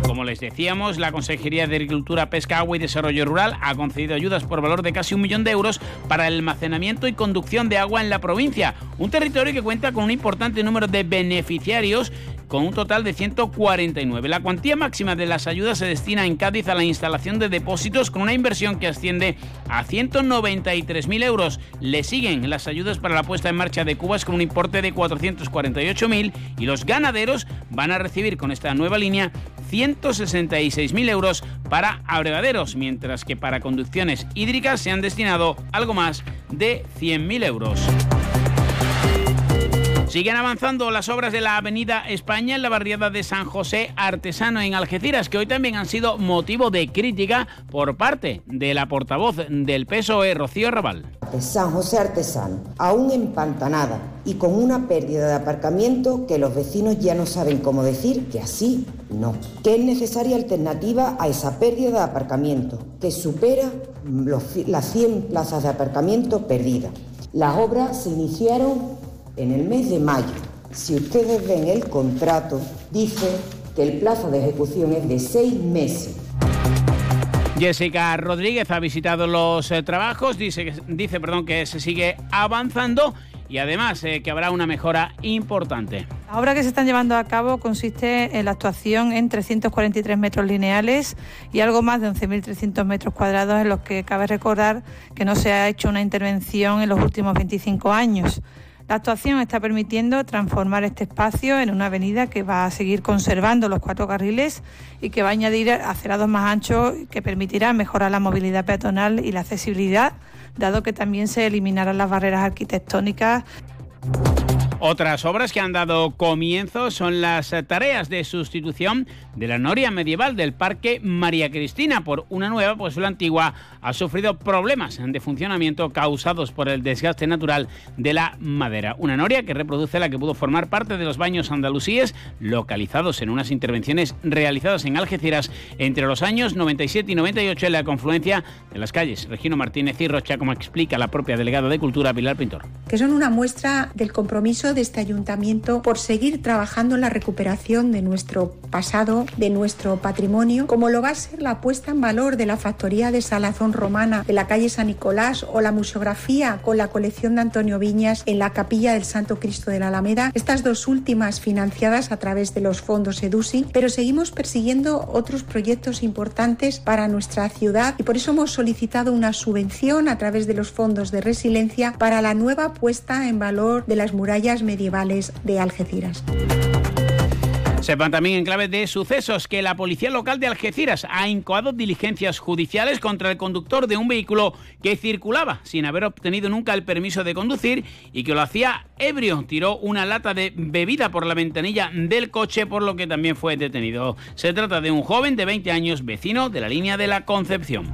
Como les decíamos, la Consejería de Agricultura, Pesca, Agua y Desarrollo Rural ha concedido ayudas por valor de casi un millón de euros para el almacenamiento y conducción de agua en la provincia, un territorio que cuenta con un importante número de beneficiarios con un total de 149. La cuantía máxima de las ayudas se destina en Cádiz a la instalación de depósitos con una inversión que asciende a 193.000 euros. Le siguen las ayudas para la puesta en marcha de cubas con un importe de 448.000 y los ganaderos van a recibir con esta nueva línea 166.000 euros para abrevaderos, mientras que para conducciones hídricas se han destinado algo más de 100.000 euros. Siguen avanzando las obras de la Avenida España en la barriada de San José Artesano en Algeciras, que hoy también han sido motivo de crítica por parte de la portavoz del PSOE, Rocío Raval. San José Artesano, aún empantanada y con una pérdida de aparcamiento que los vecinos ya no saben cómo decir que así no. Que es necesaria alternativa a esa pérdida de aparcamiento, que supera las 100 plazas de aparcamiento perdidas. Las obras se iniciaron en el mes de mayo. Si ustedes ven el contrato, dice que el plazo de ejecución es de seis meses. Jessica Rodríguez ha visitado los eh, trabajos, dice, dice perdón, que se sigue avanzando y además eh, que habrá una mejora importante. La obra que se están llevando a cabo consiste en la actuación en 343 metros lineales y algo más de 11.300 metros cuadrados en los que cabe recordar que no se ha hecho una intervención en los últimos 25 años. La actuación está permitiendo transformar este espacio en una avenida que va a seguir conservando los cuatro carriles y que va a añadir acerados más anchos que permitirá mejorar la movilidad peatonal y la accesibilidad, dado que también se eliminarán las barreras arquitectónicas. Otras obras que han dado comienzo son las tareas de sustitución de la noria medieval del Parque María Cristina por una nueva, pues la antigua ha sufrido problemas de funcionamiento causados por el desgaste natural de la madera. Una noria que reproduce la que pudo formar parte de los baños andalusíes localizados en unas intervenciones realizadas en Algeciras entre los años 97 y 98 en la confluencia de las calles Regino Martínez y Rocha, como explica la propia delegada de Cultura Pilar Pintor. Que son una muestra del compromiso de este ayuntamiento por seguir trabajando en la recuperación de nuestro pasado, de nuestro patrimonio, como lo va a ser la puesta en valor de la factoría de salazón romana de la calle San Nicolás o la museografía con la colección de Antonio Viñas en la capilla del Santo Cristo de la Alameda, estas dos últimas financiadas a través de los fondos EDUSI, pero seguimos persiguiendo otros proyectos importantes para nuestra ciudad y por eso hemos solicitado una subvención a través de los fondos de resiliencia para la nueva puesta en valor de las murallas medievales de Algeciras. Sepan también en clave de sucesos que la policía local de Algeciras ha incoado diligencias judiciales contra el conductor de un vehículo que circulaba sin haber obtenido nunca el permiso de conducir y que lo hacía ebrio. Tiró una lata de bebida por la ventanilla del coche, por lo que también fue detenido. Se trata de un joven de 20 años, vecino de la línea de la Concepción.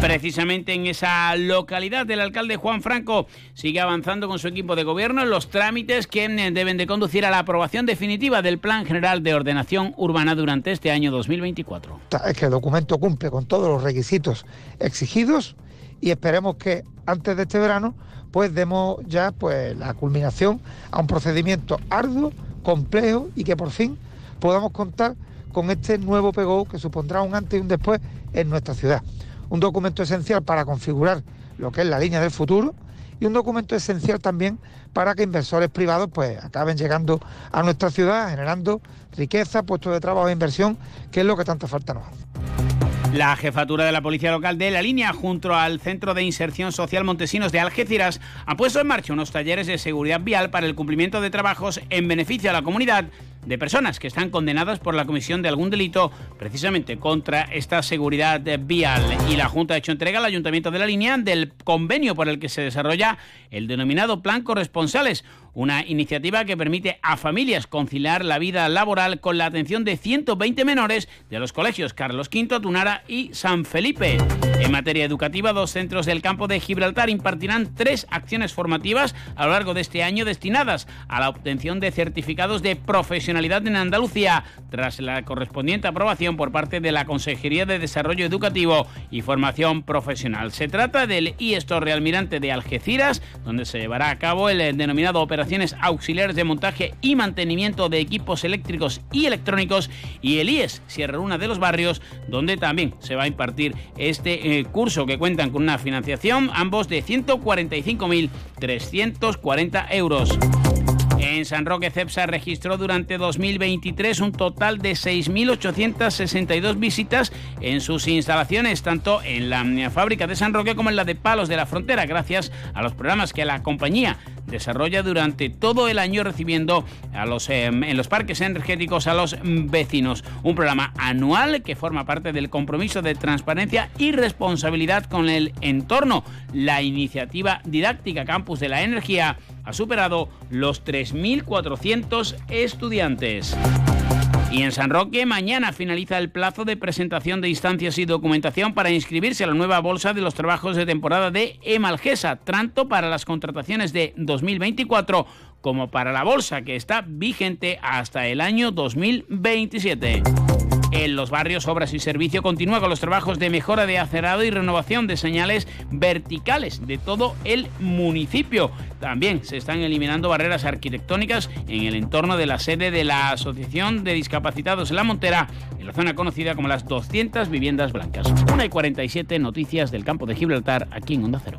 Precisamente en esa localidad, el alcalde Juan Franco sigue avanzando con su equipo de gobierno en los trámites que eh, deben de conducir a la aprobación definitiva del Plan General de Ordenación Urbana durante este año 2024. Es que el documento cumple con todos los requisitos exigidos y esperemos que antes de este verano pues demos ya pues la culminación a un procedimiento arduo, complejo y que por fin podamos contar con este nuevo PGO que supondrá un antes y un después en nuestra ciudad un documento esencial para configurar lo que es la línea del futuro y un documento esencial también para que inversores privados pues acaben llegando a nuestra ciudad generando riqueza, puestos de trabajo e inversión, que es lo que tanta falta nos hace. La jefatura de la Policía Local de la línea, junto al Centro de Inserción Social Montesinos de Algeciras, ha puesto en marcha unos talleres de seguridad vial para el cumplimiento de trabajos en beneficio a la comunidad de personas que están condenadas por la comisión de algún delito precisamente contra esta seguridad vial. Y la Junta ha hecho entrega al Ayuntamiento de la Línea del convenio por el que se desarrolla el denominado Plan Corresponsales, una iniciativa que permite a familias conciliar la vida laboral con la atención de 120 menores de los colegios Carlos V, Tunara y San Felipe. En materia educativa, dos centros del campo de Gibraltar impartirán tres acciones formativas a lo largo de este año destinadas a la obtención de certificados de profesionalidad en Andalucía, tras la correspondiente aprobación por parte de la Consejería de Desarrollo Educativo y Formación Profesional. Se trata del IESTOR Almirante de Algeciras, donde se llevará a cabo el denominado Auxiliares de Montaje y Mantenimiento de Equipos Eléctricos y Electrónicos, y el IES Sierra Luna de los Barrios, donde también se va a impartir este eh, curso que cuentan con una financiación, ambos de 145.340 euros. En San Roque Cepsa registró durante 2023 un total de 6.862 visitas en sus instalaciones, tanto en la fábrica de San Roque como en la de Palos de la Frontera, gracias a los programas que la compañía desarrolla durante todo el año recibiendo em, en los parques energéticos a los vecinos. Un programa anual que forma parte del compromiso de transparencia y responsabilidad con el entorno. La iniciativa didáctica Campus de la Energía ha superado los 3.400 estudiantes. Y en San Roque mañana finaliza el plazo de presentación de instancias y documentación para inscribirse a la nueva bolsa de los trabajos de temporada de Emalgesa, tanto para las contrataciones de 2024 como para la bolsa que está vigente hasta el año 2027. En los barrios, Obras y Servicio continúa con los trabajos de mejora de acerado y renovación de señales verticales de todo el municipio. También se están eliminando barreras arquitectónicas en el entorno de la sede de la Asociación de Discapacitados en La Montera, en la zona conocida como las 200 viviendas blancas. Una y 47 noticias del campo de Gibraltar aquí en Onda Cero.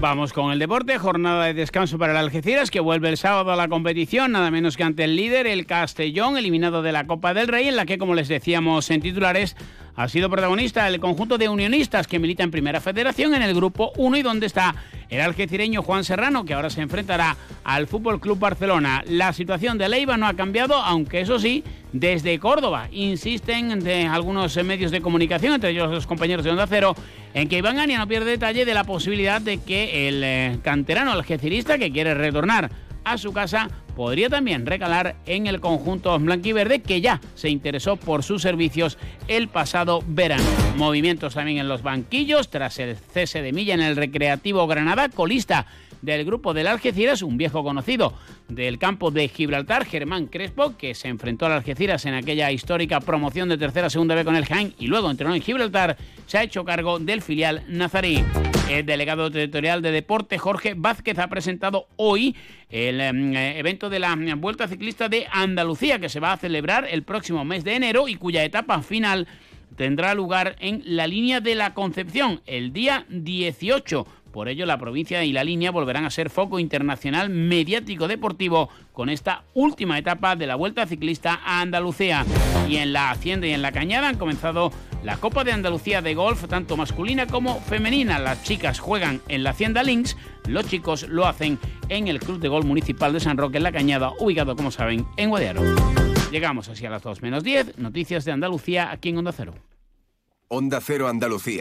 Vamos con el deporte, jornada de descanso para el Algeciras que vuelve el sábado a la competición, nada menos que ante el líder, el Castellón, eliminado de la Copa del Rey, en la que, como les decíamos en titulares, ha sido protagonista el conjunto de unionistas que milita en Primera Federación en el Grupo 1 y donde está el algecireño Juan Serrano, que ahora se enfrentará al Fútbol Club Barcelona. La situación de Leiva no ha cambiado, aunque eso sí, desde Córdoba insisten algunos medios de comunicación, entre ellos los compañeros de Onda Cero, en que Iván Gania no pierde detalle de la posibilidad de que el eh, canterano algecirista que quiere retornar a su casa podría también recalar en el conjunto blanquiverde que ya se interesó por sus servicios el pasado verano. Movimientos también en los banquillos tras el cese de Milla en el Recreativo Granada, colista del grupo del Algeciras, un viejo conocido del campo de Gibraltar, Germán Crespo, que se enfrentó al Algeciras en aquella histórica promoción de tercera segunda vez con el Jaén y luego entrenó en Gibraltar, se ha hecho cargo del filial nazarí. El delegado territorial de deporte, Jorge Vázquez, ha presentado hoy el em, de la Vuelta Ciclista de Andalucía, que se va a celebrar el próximo mes de enero y cuya etapa final tendrá lugar en la línea de la Concepción el día 18 por ello, la provincia y la línea volverán a ser foco internacional mediático deportivo con esta última etapa de la Vuelta Ciclista a Andalucía. Y en la Hacienda y en la Cañada han comenzado la Copa de Andalucía de golf, tanto masculina como femenina. Las chicas juegan en la Hacienda Links, los chicos lo hacen en el Club de Golf Municipal de San Roque en la Cañada, ubicado, como saben, en Guadiaro. Llegamos así a las 2 menos 10, noticias de Andalucía aquí en Onda Cero. Onda Cero Andalucía.